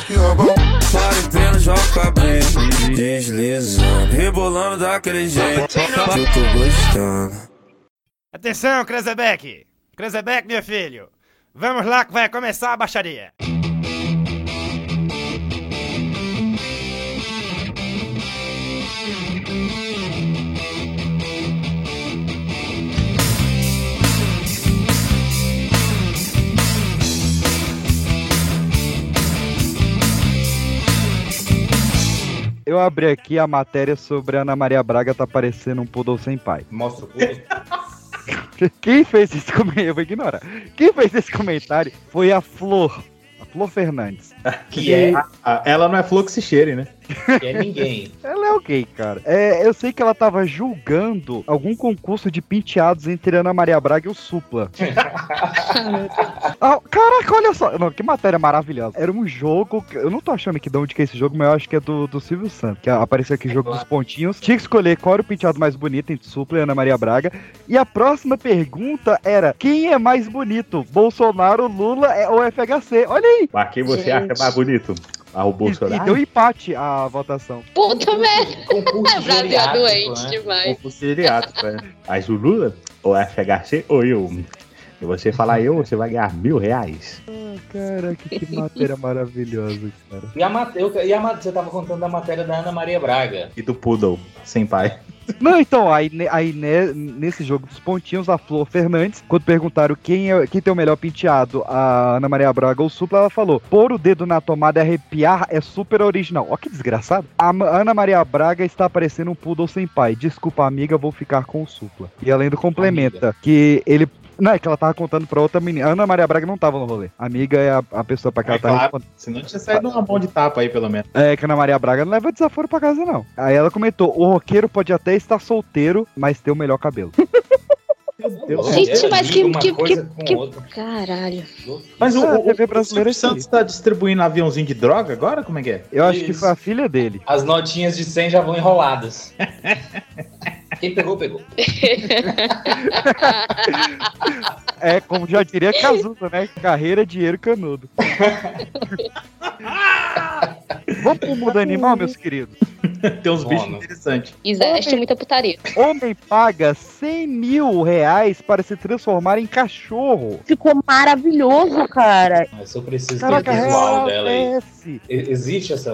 [SPEAKER 10] Que é bom.
[SPEAKER 12] Para pleno, joga bem. Deslizando, rebolando daquele jeito. Que eu tô gostando.
[SPEAKER 13] Atenção, Krezebeck! Krezebeck, meu filho! Vamos lá que vai começar a baixaria!
[SPEAKER 2] Eu abri aqui a matéria sobre a Ana Maria Braga tá parecendo um poodle sem pai.
[SPEAKER 7] Mostra o pulo. (laughs)
[SPEAKER 2] Quem fez esse comentário? Eu vou ignorar. Quem fez esse comentário foi a Flor. A Flor Fernandes.
[SPEAKER 7] Que é,
[SPEAKER 3] Ela não é flor que se cheire, né?
[SPEAKER 7] Que é ninguém.
[SPEAKER 2] Ela é ok, cara. É, eu sei que ela tava julgando algum concurso de penteados entre Ana Maria Braga e o Supla. (laughs) Ah, caraca, olha só. Não, que matéria maravilhosa. Era um jogo. que- Eu não tô achando aqui de onde que é esse jogo, mas eu acho que é do, do Silvio Santos. Que apareceu aqui jogo dos pontinhos. Tinha que escolher qual era o penteado mais bonito entre Supla e Ana Maria Braga. E a próxima pergunta era: quem é mais bonito? Bolsonaro, Lula é- ou FHC? Olha aí.
[SPEAKER 3] Mas quem você
[SPEAKER 4] Gente.
[SPEAKER 3] acha mais bonito? Ah, o
[SPEAKER 2] E, e deu empate a votação.
[SPEAKER 4] Puta merda. O Brasil (laughs) é
[SPEAKER 7] geriátrico,
[SPEAKER 4] doente
[SPEAKER 7] né?
[SPEAKER 4] demais.
[SPEAKER 3] Concurso geriátrico, é. Mas o Lula, ou FHC, ou eu. Se você falar eu, você vai ganhar mil reais.
[SPEAKER 2] Caraca, que matéria maravilhosa, cara.
[SPEAKER 7] E a, mate- eu- e a você tava contando da matéria da Ana Maria Braga.
[SPEAKER 3] E do Poodle, sem pai.
[SPEAKER 2] Não, então, aí, aí né, nesse jogo dos pontinhos, a Flor Fernandes, quando perguntaram quem, é, quem tem o melhor penteado, a Ana Maria Braga ou o Supla, ela falou: pôr o dedo na tomada e arrepiar é super original. Ó, que desgraçado. A Ana Maria Braga está parecendo um poodle sem pai. Desculpa, amiga, vou ficar com o Supla. E ela ainda complementa que ele. Não, é que ela tava contando pra outra menina. A Ana Maria Braga não tava no rolê. Amiga é a, a pessoa pra que ela
[SPEAKER 3] É
[SPEAKER 2] tá
[SPEAKER 3] claro.
[SPEAKER 2] respondendo.
[SPEAKER 3] Senão tinha saído uma mão de tapa aí, pelo menos.
[SPEAKER 2] É que a Ana Maria Braga não leva desaforo pra casa, não. Aí ela comentou: o roqueiro pode até estar solteiro, mas ter o melhor cabelo. (laughs)
[SPEAKER 3] Deus.
[SPEAKER 4] Gente, mas que- que- que- que-. Caralho.
[SPEAKER 3] Mas o,
[SPEAKER 2] Ah, a
[SPEAKER 3] o,
[SPEAKER 2] TV
[SPEAKER 3] o
[SPEAKER 2] brasileira é
[SPEAKER 3] Santos tá distribuindo aviãozinho de droga agora? Como é que é?
[SPEAKER 2] Eu acho que foi a filha dele.
[SPEAKER 7] As notinhas de 100 já vão enroladas. (laughs) Quem pegou, pegou. (laughs)
[SPEAKER 2] É, como já diria Cazuza, né? Carreira, dinheiro, canudo. (laughs) Vamos pro mundo animal, meus queridos?
[SPEAKER 3] Tem uns bichos interessantes.
[SPEAKER 4] Existe muita putaria.
[SPEAKER 2] Homem paga 100 mil reais para se transformar em cachorro.
[SPEAKER 5] Ficou maravilhoso, cara.
[SPEAKER 7] Mas eu preciso
[SPEAKER 2] Caraca,
[SPEAKER 7] ter o visual dela aí. E- Existe essa.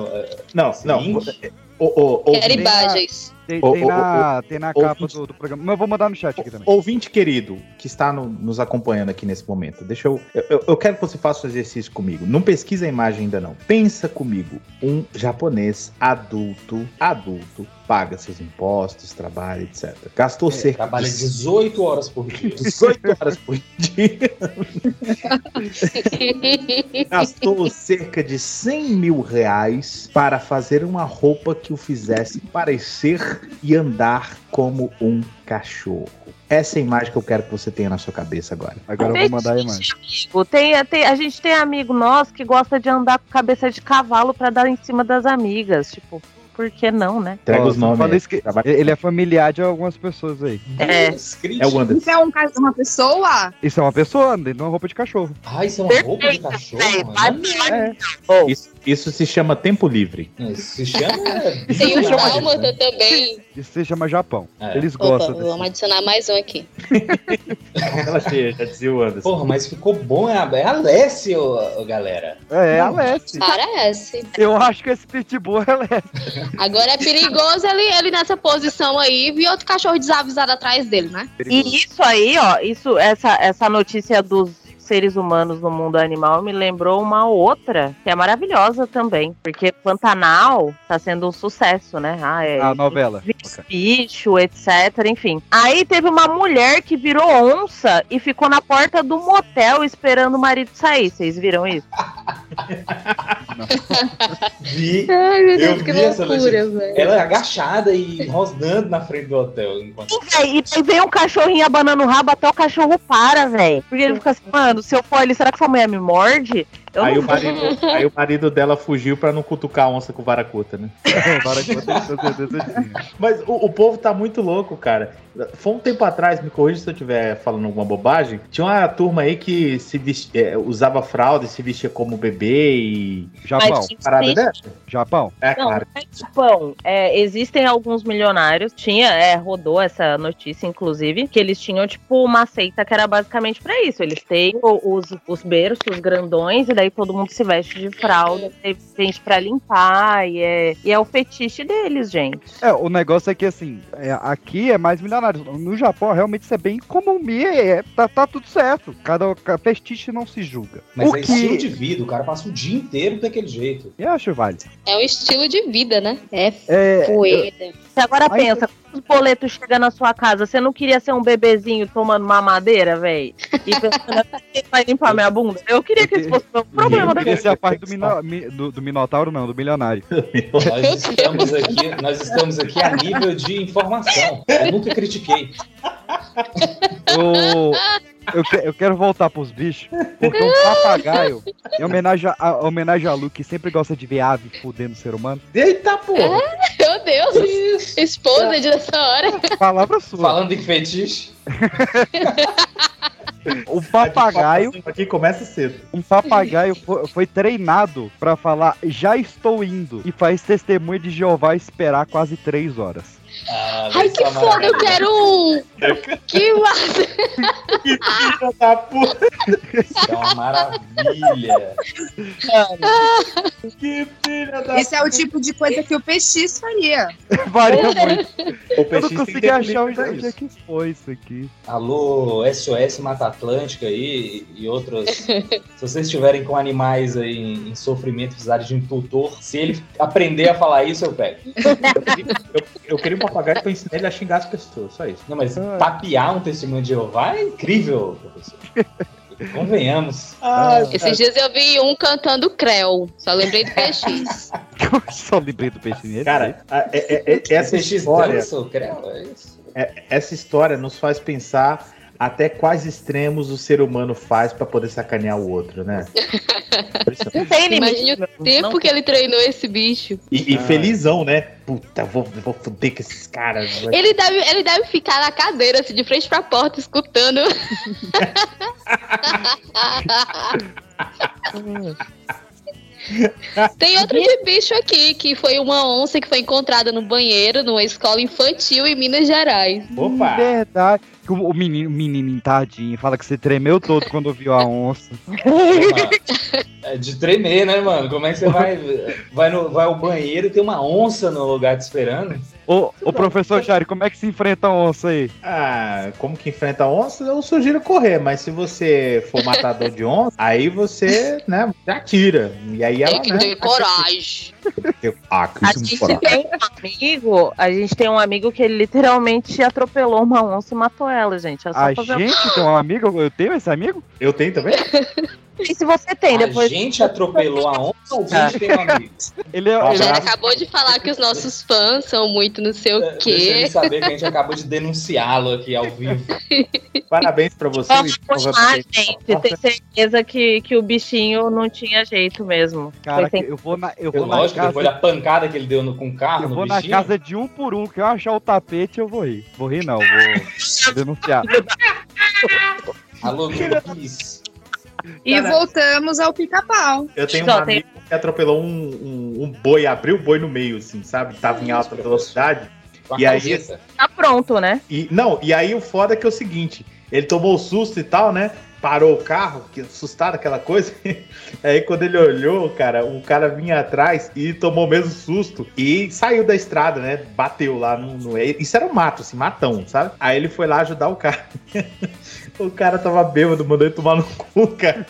[SPEAKER 3] Não,
[SPEAKER 7] esse
[SPEAKER 3] não.
[SPEAKER 7] link?
[SPEAKER 3] O, o, o,
[SPEAKER 4] Quero imagens.
[SPEAKER 2] Tem, tem na, tem na capa
[SPEAKER 3] ouvinte.
[SPEAKER 2] do, do programa. Mas eu vou mandar no chat aqui também.
[SPEAKER 3] Ouvinte querido, que está no- nos acompanhando aqui nesse momento, deixa eu, eu. eu quero que você faça um exercício comigo. Não pesquisa a imagem ainda não. Pensa comigo. Um japonês adulto, adulto, paga seus impostos, trabalha, etc. Gastou
[SPEAKER 7] É,
[SPEAKER 3] cerca
[SPEAKER 7] trabalha
[SPEAKER 3] de
[SPEAKER 7] 18 horas por dia. (laughs)
[SPEAKER 3] 18 horas por dia. (laughs) gastou cerca de 100 mil reais para fazer uma roupa que o fizesse parecer e andar como um cachorro. Essa é a imagem que eu quero que você tenha na sua cabeça agora.
[SPEAKER 2] Agora eu vou mandar a imagem.
[SPEAKER 5] Amigo, Tem, tem- a gente tem amigo nosso que gosta de andar com cabeça de cavalo pra dar em cima das amigas. Tipo, por que não, né?
[SPEAKER 3] Entrega os nomes.
[SPEAKER 2] fala
[SPEAKER 3] aí.
[SPEAKER 2] isso que-
[SPEAKER 3] Trabalha-
[SPEAKER 2] Ele é familiar de algumas pessoas aí.
[SPEAKER 5] É.
[SPEAKER 3] É o Anderson.
[SPEAKER 6] Isso é um, uma pessoa?
[SPEAKER 2] Isso é uma pessoa dentro de uma roupa de cachorro.
[SPEAKER 7] Ah, isso é uma roupa de cachorro?
[SPEAKER 5] Vai-
[SPEAKER 2] É.
[SPEAKER 5] Oh,
[SPEAKER 3] Isso, Isso se chama tempo livre.
[SPEAKER 7] Isso se chama.
[SPEAKER 4] Tem Dálmata também.
[SPEAKER 2] Isso se chama Japão.
[SPEAKER 7] É.
[SPEAKER 2] Eles
[SPEAKER 4] Opa,
[SPEAKER 2] gostam desse.
[SPEAKER 4] vamos adicionar mais um aqui. (laughs)
[SPEAKER 3] Ela cheia, já dizia o Anderson.
[SPEAKER 7] Porra, mas ficou bom, é a, é a Lessie, ô, ô, galera.
[SPEAKER 2] É, é a Lessie.
[SPEAKER 4] Parece.
[SPEAKER 2] Eu acho que esse pitbull é Lessie.
[SPEAKER 4] Agora é perigoso ele, ele nessa posição aí e outro cachorro desavisado atrás dele, né?
[SPEAKER 5] E isso aí, ó, isso, essa, essa notícia dos seres humanos no mundo animal me lembrou uma outra que é maravilhosa também, porque Pantanal tá sendo um sucesso, né? Ah, é,
[SPEAKER 2] A novela.
[SPEAKER 5] bicho, etc, enfim. Aí teve uma mulher que virou onça e ficou na porta do motel esperando o marido sair. Vocês viram isso? (laughs)
[SPEAKER 7] Vi. (laughs)
[SPEAKER 4] Ai, meu
[SPEAKER 7] Eu
[SPEAKER 4] Deus, que
[SPEAKER 7] vi essa
[SPEAKER 4] loucura, velho.
[SPEAKER 7] Ela é agachada e rosnando na frente do hotel. Enquanto...
[SPEAKER 5] E e vem um cachorrinho abanando o rabo até o cachorro para, velho. Porque ele fica assim, mano, se eu for ali, será que essa mulher me morde? Eu
[SPEAKER 3] Aí o, marido, (laughs) aí o marido dela fugiu pra não cutucar a onça com varacuta, né? (laughs) Mas o, o povo tá muito louco, cara. Foi um tempo atrás, me corrija se eu estiver falando alguma bobagem. Tinha uma turma aí que se vesti- é, usava fralda e se vestia como bebê e.
[SPEAKER 2] Japão.
[SPEAKER 3] Parada dessa?
[SPEAKER 2] Japão.
[SPEAKER 3] É,
[SPEAKER 5] Não,
[SPEAKER 3] claro.
[SPEAKER 5] é Japão. É, existem alguns milionários, tinha, é, rodou essa notícia, inclusive, que eles tinham, tipo, uma seita que era basicamente pra isso. Eles têm os, os berços grandões, e daí todo mundo se veste de fralda, tem gente pra limpar, e é, e é o fetiche deles, gente.
[SPEAKER 2] É, o negócio é que assim, é, aqui é mais milionário. No Japão, realmente, isso é bem comum. e É, tá, tá tudo certo. Cada, cada festiche não se julga.
[SPEAKER 7] Mas
[SPEAKER 2] o
[SPEAKER 7] é estilo
[SPEAKER 2] que
[SPEAKER 7] de vida, o cara passa o dia inteiro daquele jeito.
[SPEAKER 2] eu acho válido.
[SPEAKER 4] É um estilo de vida, né? É
[SPEAKER 2] É,
[SPEAKER 4] poeira.
[SPEAKER 5] Você agora pensa, quando os boletos chegam na sua casa, você não queria ser um bebezinho tomando mamadeira, velho? E pensando, quem vai limpar minha bunda? Eu queria que isso fosse o problema da
[SPEAKER 2] Esse é a parte do, do, do Minotauro, não, do milionário. (laughs)
[SPEAKER 7] Nós estamos aqui, nós estamos aqui a nível de informação. Eu nunca critiquei.
[SPEAKER 2] Eu, eu, que- eu quero voltar pros bichos, porque um papagaio, em homenagem a, a- homenagem a Luke, que sempre gosta de ver ave fudendo ser humano.
[SPEAKER 3] Eita porra!
[SPEAKER 4] Meu Deus, esposa de nessa hora.
[SPEAKER 2] Palavra sua.
[SPEAKER 7] Falando em fetiche, (laughs)
[SPEAKER 2] O papagaio,
[SPEAKER 3] Aqui começa cedo.
[SPEAKER 2] um papagaio foi, foi treinado pra falar já estou indo e faz testemunha de Jeová esperar quase três horas.
[SPEAKER 7] ah,
[SPEAKER 4] Ai, que
[SPEAKER 7] uma
[SPEAKER 4] foda, eu
[SPEAKER 7] maravilha.
[SPEAKER 4] quero um. Que massa.
[SPEAKER 3] Filha da puta!
[SPEAKER 7] Isso é uma maravilha. (laughs)
[SPEAKER 3] Que filha da
[SPEAKER 6] Isso é o tipo de coisa que o PX faria. (laughs)
[SPEAKER 2] Varia muito.
[SPEAKER 3] O
[SPEAKER 2] Eu
[SPEAKER 3] PX
[SPEAKER 2] não
[SPEAKER 3] tem
[SPEAKER 2] consegui achar
[SPEAKER 3] pra
[SPEAKER 2] onde, onde é que foi isso aqui.
[SPEAKER 7] Alô, SOS Mata Atlântica aí e outros. Se vocês estiverem com animais aí em, em sofrimento, precisarem de um tutor, se ele aprender a falar isso, eu pego.
[SPEAKER 3] Eu, eu queria um papagaio pra ensinar ele a xingar as pessoas, só isso.
[SPEAKER 7] Não, mas tapear um testemunho de Jeová é incrível, professor. Convenhamos.
[SPEAKER 4] Esses dias eu vi um cantando Creu. Só lembrei do PX. (laughs)
[SPEAKER 2] Só lembrei do nele.
[SPEAKER 3] Cara, a- é- é- é- essa
[SPEAKER 7] PX
[SPEAKER 3] história,
[SPEAKER 7] dança, creu, é isso.
[SPEAKER 3] é- essa história nos faz pensar até quais extremos o ser humano faz pra poder sacanear o outro, né?
[SPEAKER 5] Não tem limite.
[SPEAKER 4] Imagine o tempo que ele treinou esse bicho.
[SPEAKER 3] E, e felizão, né? Puta, vou, vou foder com esses caras. vai-
[SPEAKER 4] Ele deve, ele deve ficar na cadeira, assim, de frente pra porta, escutando. (laughs) Tem outro de bicho aqui, que foi uma onça que foi encontrada no banheiro numa escola infantil em Minas Gerais.
[SPEAKER 3] Opa!
[SPEAKER 2] Verdade. Que O menino, o menininho tadinho fala que você tremeu todo quando viu a onça. (laughs)
[SPEAKER 7] É de tremer, né, mano? Como é que você (laughs) vai, vai, no, vai ao banheiro e tem uma onça no lugar te esperando?
[SPEAKER 2] Ô, ô professor Jari, como é que se enfrenta a onça aí?
[SPEAKER 3] Ah, como que enfrenta a onça? Eu sugiro correr, mas se você for matador de onça, (laughs) aí você, né, atira. E aí ela,
[SPEAKER 4] Tem que
[SPEAKER 3] né?
[SPEAKER 4] ter coragem.
[SPEAKER 3] Ah,
[SPEAKER 5] A gente
[SPEAKER 3] coragem.
[SPEAKER 5] tem um amigo, a gente tem um amigo que ele literalmente atropelou uma onça e matou ela, gente. É só
[SPEAKER 2] A
[SPEAKER 5] fazer
[SPEAKER 2] gente tem um amigo, eu tenho esse amigo?
[SPEAKER 3] Eu tenho também? (laughs)
[SPEAKER 5] E se você tem,
[SPEAKER 7] A
[SPEAKER 5] depois.
[SPEAKER 7] gente atropelou a onça ou a gente tem um amigo? (laughs)
[SPEAKER 2] Ele é. Ele é-
[SPEAKER 4] acabou de falar que os nossos fãs são muito não sei o
[SPEAKER 7] Deixa ele
[SPEAKER 4] quê.
[SPEAKER 7] saber que a gente acabou de denunciá-lo aqui ao vivo. (laughs)
[SPEAKER 3] Parabéns pra você.
[SPEAKER 5] Vamos
[SPEAKER 3] provavelmente-
[SPEAKER 5] gente. Tem certeza que, que o bichinho não tinha jeito mesmo.
[SPEAKER 2] Cara,
[SPEAKER 5] sem-
[SPEAKER 2] eu vou na, eu
[SPEAKER 7] Eu,
[SPEAKER 2] vou na
[SPEAKER 7] lógico,
[SPEAKER 2] casa,
[SPEAKER 7] depois da pancada que ele deu no, com o carro,
[SPEAKER 2] eu
[SPEAKER 7] no
[SPEAKER 2] vou na
[SPEAKER 7] bichinho.
[SPEAKER 2] casa de um por um, que eu achar o tapete eu vou rir. Vou rir não, vou, vou (laughs) denunciar.
[SPEAKER 7] Alô, Luiz.
[SPEAKER 6] E voltamos ao pica-pau.
[SPEAKER 3] Eu tenho um
[SPEAKER 5] Só tem-
[SPEAKER 3] amigo atropelou um, um, um boi, abriu o boi no meio, assim, sabe? Tava em alta velocidade. E aí.
[SPEAKER 5] Tá pronto, né?
[SPEAKER 3] e, não, e aí o foda é que é o seguinte, ele tomou o susto e tal, né? Parou o carro, que assustado aquela coisa. (laughs) aí quando ele olhou, cara, um cara vinha atrás e tomou o mesmo susto e saiu da estrada, né? Bateu lá no, no- Isso era um mato, assim, matão, sabe? Aí ele foi lá ajudar o cara. (laughs) o cara tava bêbado, mandou ele tomar no cu, cara.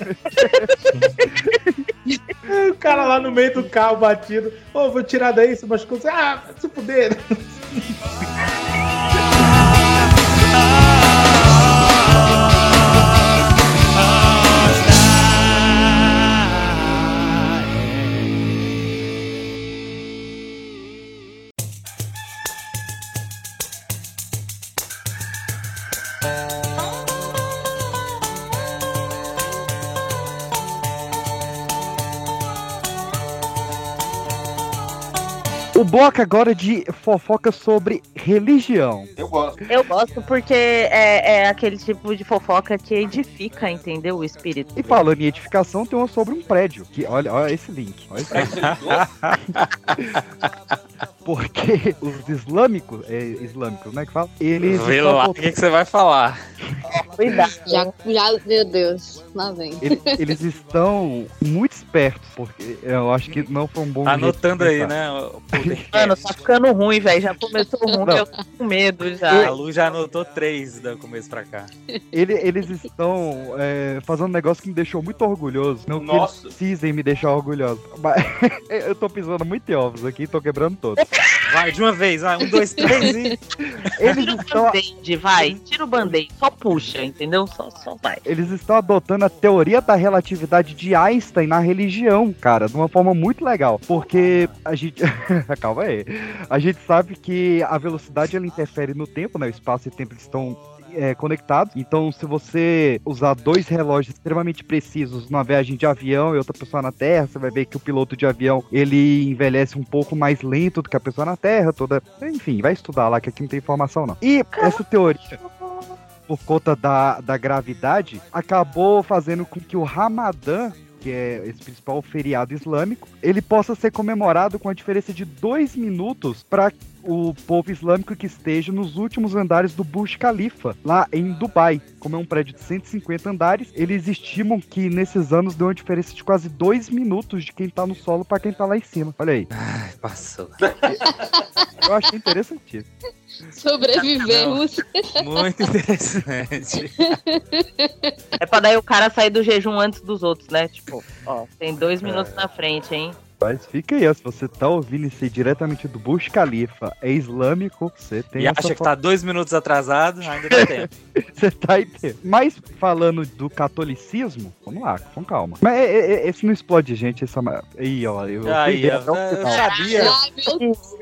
[SPEAKER 3] o cara lá no meio do carro batido. Ô, vou tirar daí, se machucou. Ah, se fuder. (laughs)
[SPEAKER 2] O bloco agora de fofoca sobre religião.
[SPEAKER 7] Eu gosto.
[SPEAKER 5] Eu gosto porque é, é aquele tipo de fofoca que edifica, entendeu? O espírito.
[SPEAKER 2] E falando em edificação, tem uma sobre um prédio. Que, olha, olha esse link. Olha esse link. (laughs) Porque (laughs) os islâmicos, é, islâmicos, né, que fala? Eles
[SPEAKER 14] Vê lá o que, que você vai falar.
[SPEAKER 5] Cuidado. (laughs)
[SPEAKER 4] Já, já, meu Deus, lá vem.
[SPEAKER 2] Ele- eles estão muito espertos, porque eu acho que não foi um bom jeito de
[SPEAKER 14] Anotando aí, né? (laughs)
[SPEAKER 5] Mano, tá ficando ruim, velho. Já começou ruim,
[SPEAKER 2] Não.
[SPEAKER 5] eu tô com medo já.
[SPEAKER 14] A Lu já anotou três do começo pra cá.
[SPEAKER 2] Ele- eles estão é, fazendo um negócio que me deixou muito orgulhoso. Não que
[SPEAKER 7] Nossa.
[SPEAKER 2] eles precisem me deixar orgulhoso. Mas eu tô pisando muito em ovos aqui e tô quebrando todos.
[SPEAKER 14] Vai, de uma vez, vai. Um, dois, três e. (laughs)
[SPEAKER 2] Eles
[SPEAKER 5] Tira o
[SPEAKER 2] estão,
[SPEAKER 5] band-aid, vai. Tira o band-aid. Só puxa, entendeu? Só, só vai.
[SPEAKER 2] eles estão adotando a teoria da relatividade de Einstein na religião, cara, de uma forma muito legal. Porque a gente. (laughs) Calma aí. A gente sabe que a velocidade ela interfere no tempo, né? O espaço e o tempo estão é, conectados. Então, se você usar dois relógios extremamente precisos numa viagem de avião e outra pessoa na Terra, você vai ver que o piloto de avião ele envelhece um pouco mais lento do que a pessoa na Terra, toda. Enfim, vai estudar lá que aqui não tem informação não. E essa teoria por conta da, da gravidade, acabou fazendo com que o Ramadã, que é esse principal feriado islâmico, ele possa ser comemorado com a diferença de dois minutos para o povo islâmico que esteja nos últimos andares do Burj Khalifa, lá em Dubai. Como é um prédio de 150 andares, eles estimam que nesses anos deu uma diferença de quase dois minutos de quem tá no solo para quem tá lá em cima. Olha aí.
[SPEAKER 14] Ai, passou.
[SPEAKER 2] Eu achei interessantíssimo.
[SPEAKER 4] Sobrevivemos.
[SPEAKER 14] Muito interessante.
[SPEAKER 5] É pra daí o cara sair do jejum antes dos outros, né? Tipo, ó, tem dois minutos na frente, hein?
[SPEAKER 2] Mas fica aí, ó, se você tá ouvindo isso aí diretamente do Burj Khalifa, é islâmico, você tem
[SPEAKER 14] E
[SPEAKER 2] essa
[SPEAKER 14] acha que tá dois minutos atrasado, ainda dá (laughs) tempo.
[SPEAKER 2] Você tá aí. Mas falando do catolicismo, vamos lá, com calma. Mas é, é, é, esse não explode, gente. Essa... Aí, ó. Eu,
[SPEAKER 14] Aí,
[SPEAKER 2] o
[SPEAKER 14] eu
[SPEAKER 2] final.
[SPEAKER 14] sabia.
[SPEAKER 4] Ai, meu Deus.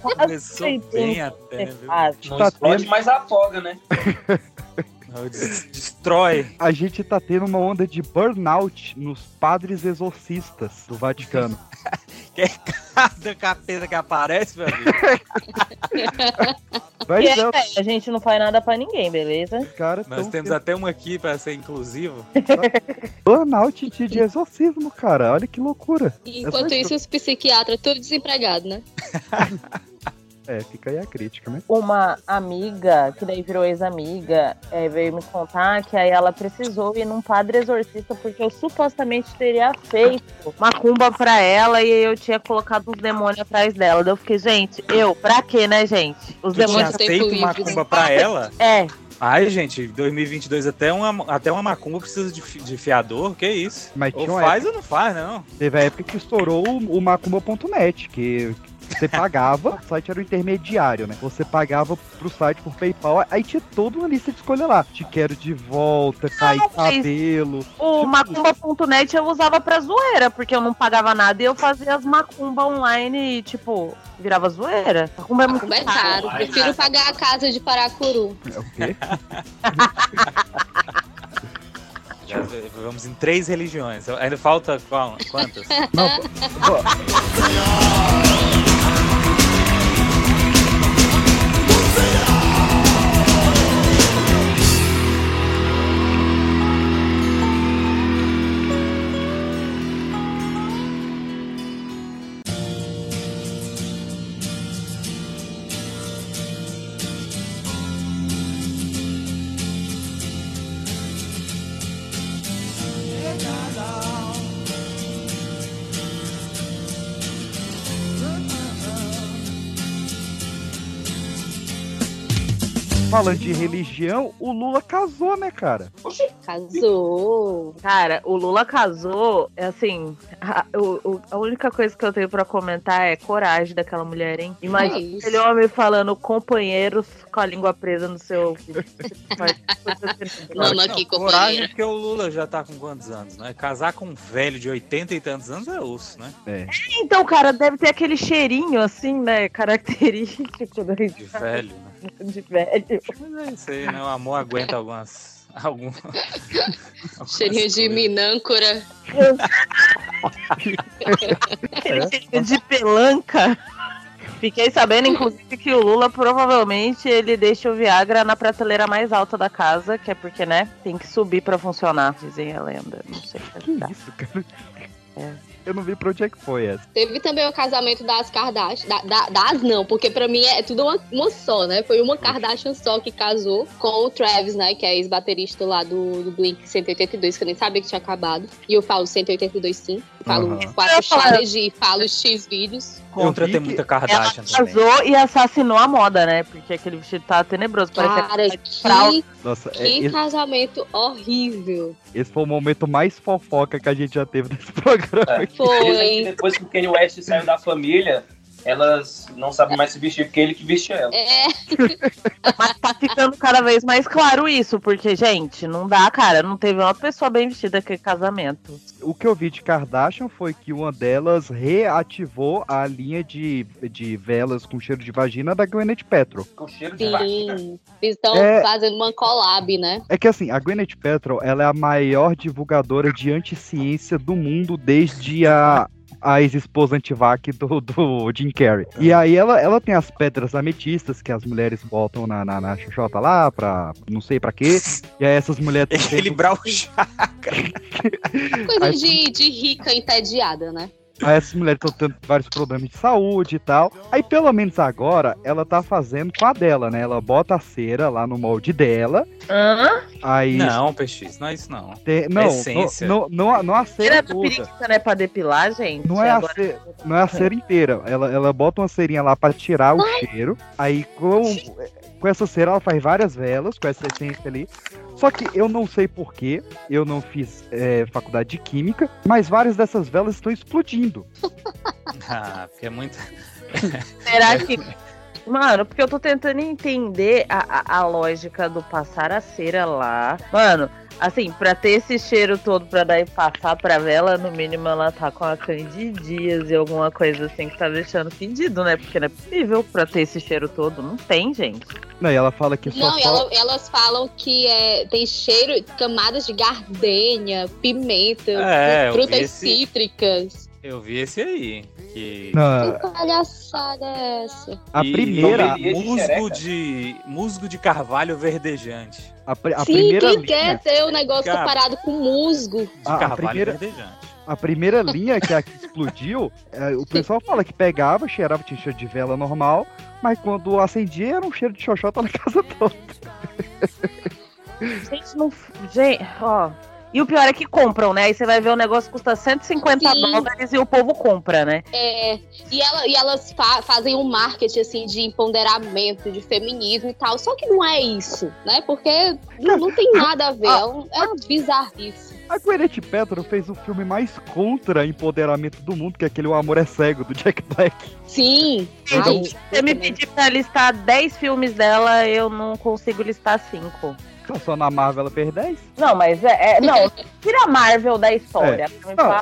[SPEAKER 14] Começou bem até,
[SPEAKER 5] você
[SPEAKER 14] viu?
[SPEAKER 7] Não
[SPEAKER 2] Tá
[SPEAKER 7] explode,
[SPEAKER 2] tendo-
[SPEAKER 7] mas afoga, né? (laughs)
[SPEAKER 14] Des- Destrói.
[SPEAKER 2] A gente tá tendo uma onda de burnout nos padres exorcistas do Vaticano. (laughs)
[SPEAKER 14] Cada capeta que aparece, meu amigo.
[SPEAKER 2] Mas é,
[SPEAKER 5] é, velho, a gente não faz nada pra ninguém, beleza?
[SPEAKER 2] os caras
[SPEAKER 14] Nós temos
[SPEAKER 2] tendo
[SPEAKER 14] até uma aqui pra ser inclusivo. (laughs)
[SPEAKER 2] burnout de, de exorcismo, cara. Olha que loucura.
[SPEAKER 4] Enquanto
[SPEAKER 2] Essa-
[SPEAKER 4] isso, os psiquiatras tudo desempregado, né? (laughs)
[SPEAKER 2] É, fica aí a crítica, né?
[SPEAKER 5] Uma amiga, que daí virou ex-amiga, é, veio me contar que aí ela precisou ir num padre exorcista porque eu supostamente teria feito macumba pra ela e eu tinha colocado uns demônios atrás dela. Daí eu fiquei, gente, eu, pra quê, né, gente? Os
[SPEAKER 14] Tu tinha
[SPEAKER 5] demônios.
[SPEAKER 4] tempo
[SPEAKER 14] feito
[SPEAKER 4] livre.
[SPEAKER 14] macumba pra ela?
[SPEAKER 5] É,
[SPEAKER 14] Ai, gente, 2022 até uma, até uma macumba precisa de, fi- de fiador, que isso?
[SPEAKER 2] Mas
[SPEAKER 14] Ou
[SPEAKER 2] tinha
[SPEAKER 14] faz ou não faz, não.
[SPEAKER 2] Teve a época que estourou o, o macumba.net, que você pagava, o site era o intermediário, né? Você pagava pro site por PayPal, aí tinha toda uma lista de escolha lá. Te quero de volta, cair
[SPEAKER 5] mas-
[SPEAKER 2] cabelo.
[SPEAKER 5] o macumba.net eu usava pra zoeira, porque eu não pagava nada e eu fazia as macumba online e, tipo, virava zoeira. Macumba é muito
[SPEAKER 4] Macumba é caro. Prefiro pagar a casa de Paracuru.
[SPEAKER 2] É o quê? (laughs)
[SPEAKER 14] Já vamos em três religiões. Ainda falta qual, quantas?
[SPEAKER 2] Não, (laughs) falando de religião, o Lula casou, né, cara?
[SPEAKER 4] Casou.
[SPEAKER 5] Cara, o Lula casou, é assim, a, o- a única coisa que eu tenho pra comentar é coragem daquela mulher, hein? Imagina
[SPEAKER 4] É
[SPEAKER 5] aquele homem falando companheiros com a língua presa no seu. (laughs)
[SPEAKER 4] Mama aqui,
[SPEAKER 14] Coragem,
[SPEAKER 4] companheira.
[SPEAKER 14] porque o Lula já tá com quantos anos, né? Casar com um velho de 80 e tantos anos é osso, né?
[SPEAKER 2] É.
[SPEAKER 5] Então, cara, deve ter aquele cheirinho, assim, né, característico da
[SPEAKER 14] De velho, né?
[SPEAKER 5] de velho.
[SPEAKER 14] Mas é isso aí, né? O amor aguenta algumas. Algum... (laughs)
[SPEAKER 4] Cheirinho de minâncora.
[SPEAKER 5] Aquele (laughs) cheirinho de pelanca. Fiquei sabendo, inclusive, que o Lula provavelmente ele deixa o Viagra na prateleira mais alta da casa, que é porque, né, tem que subir pra funcionar, dizem a lenda. Não sei se é
[SPEAKER 2] Que
[SPEAKER 5] verdade.
[SPEAKER 2] isso, cara?
[SPEAKER 5] É.
[SPEAKER 2] Eu não vi pra onde é que foi essa.
[SPEAKER 4] Teve também o casamento das Kardashian. Da, da- das não, porque pra mim é tudo uma, uma só, né? Foi uma Kardashian só que casou com o Travis, né? Que é ex-baterista lá do, do Blink 182, que eu nem sabia que tinha acabado. E eu falo 182 sim. Falo
[SPEAKER 2] Aham.
[SPEAKER 4] quatro challenge e falo X vídeos.
[SPEAKER 14] Contra ter
[SPEAKER 2] que
[SPEAKER 14] muita
[SPEAKER 5] Ela
[SPEAKER 14] Kardashian também.
[SPEAKER 5] casou e assassinou a moda, né? Porque aquele vestido tá tenebroso. Parece
[SPEAKER 4] Cara,
[SPEAKER 5] fralda.
[SPEAKER 4] que,
[SPEAKER 2] Nossa, é,
[SPEAKER 4] que
[SPEAKER 2] esse,
[SPEAKER 4] casamento horrível.
[SPEAKER 2] esse foi o momento mais fofoca que a gente já teve nesse (laughs) programa.
[SPEAKER 15] É.
[SPEAKER 4] Foi.
[SPEAKER 15] Que depois que o Kanye West saiu da família, elas não sabem mais se vestir porque ele que veste ela.
[SPEAKER 4] É, (laughs)
[SPEAKER 5] Mas tá ficando cada vez mais claro isso, porque, gente, não dá, cara. Não teve uma pessoa bem vestida naquele casamento.
[SPEAKER 2] O que eu vi de Kardashian foi que uma delas reativou a linha de, de velas com cheiro de vagina da Gwyneth Paltrow.
[SPEAKER 15] Com cheiro de
[SPEAKER 4] sim. Eles estão
[SPEAKER 2] É.
[SPEAKER 4] fazendo uma collab, né?
[SPEAKER 2] É que assim, a Gwyneth Paltrow, ela é a maior divulgadora de anticiência do mundo desde a a ex-esposa antivac do, do Jim Carrey. E aí ela, ela tem as pedras ametistas que as mulheres botam na, na, na xoxota lá pra não sei pra quê. E aí essas mulheres...
[SPEAKER 14] Equilibrar o (laughs) chá.
[SPEAKER 4] Coisa
[SPEAKER 2] Aí-
[SPEAKER 4] de, de rica entediada, né?
[SPEAKER 2] Aí essas mulheres estão tendo vários problemas de saúde e tal. Aí, pelo menos agora, ela tá fazendo com a dela, né? Ela bota a cera lá no molde dela.
[SPEAKER 5] Hã?
[SPEAKER 2] Aí.
[SPEAKER 14] Não, PX, não é isso não.
[SPEAKER 2] tem- não,
[SPEAKER 14] essência.
[SPEAKER 2] não, não, não, não a cera
[SPEAKER 5] da
[SPEAKER 2] toda.
[SPEAKER 5] periquita, né, pra depilar, gente.
[SPEAKER 2] Não é, a
[SPEAKER 5] Agora-
[SPEAKER 2] cera, não é a cera inteira. Ela, ela bota uma cerinha lá pra tirar o cheiro. Aí com, com essa cera ela faz várias velas com essa essência ali. Só que eu não sei porquê, eu não fiz é, faculdade de química, mas várias dessas velas estão explodindo. (laughs)
[SPEAKER 14] Ah, porque é muito.
[SPEAKER 5] Será que. (laughs) Mano, porque eu tô tentando entender a, a, a lógica do passar a cera lá. Mano, assim, pra ter esse cheiro todo pra daí passar pra vela, no mínimo ela tá com a candidíase e alguma coisa assim que tá deixando fedido, né? Porque não é possível pra ter esse cheiro todo. Não tem, gente.
[SPEAKER 2] Não, e ela fala que só
[SPEAKER 4] Não, e ela- elas falam que é, tem cheiro, camadas de gardênia, pimenta,
[SPEAKER 14] É,
[SPEAKER 4] frutas
[SPEAKER 14] esse-
[SPEAKER 4] cítricas.
[SPEAKER 14] Eu vi esse aí. Que...
[SPEAKER 2] Não,
[SPEAKER 4] Que palhaçada é essa?
[SPEAKER 2] a
[SPEAKER 14] E
[SPEAKER 2] primeira,
[SPEAKER 15] Sommelier de
[SPEAKER 14] musgo
[SPEAKER 15] xereca.
[SPEAKER 14] de musgo de carvalho verdejante.
[SPEAKER 2] a, pri- a
[SPEAKER 4] Sim,
[SPEAKER 2] primeira
[SPEAKER 4] quem
[SPEAKER 2] linha,
[SPEAKER 4] quer ter o negócio
[SPEAKER 14] Cara.
[SPEAKER 4] comparado com musgo?
[SPEAKER 14] De
[SPEAKER 2] Ah, a
[SPEAKER 14] carvalho
[SPEAKER 2] primeira-
[SPEAKER 14] verdejante.
[SPEAKER 2] a primeira linha que é a que explodiu, é, o pessoal fala que pegava, cheirava, tinha cheiro de vela normal, mas quando acendia era um cheiro de xoxota na casa toda.
[SPEAKER 5] Gente, não. Gente, ó. E o pior é que compram, né? Aí você vai ver o negócio custa 150
[SPEAKER 4] Sim.
[SPEAKER 5] dólares e o povo compra, né?
[SPEAKER 4] É, e, ela- e elas fa- fazem um marketing assim de empoderamento, de feminismo e tal. Só que não é isso, né? Porque não, não tem nada a ver. É, um, é uma bizarrice.
[SPEAKER 2] A Gwyneth Paltrow fez o filme mais contra empoderamento do mundo, que é aquele O Amor é Cego, do Jack Black.
[SPEAKER 4] Sim.
[SPEAKER 2] Então,
[SPEAKER 5] Se você me pedir pra listar 10 filmes dela, eu não consigo listar 5.
[SPEAKER 2] Tá Só na Marvel ela fez 10.
[SPEAKER 5] Não, mas é. é- não, (laughs) tira a Marvel da história. Me
[SPEAKER 2] Não.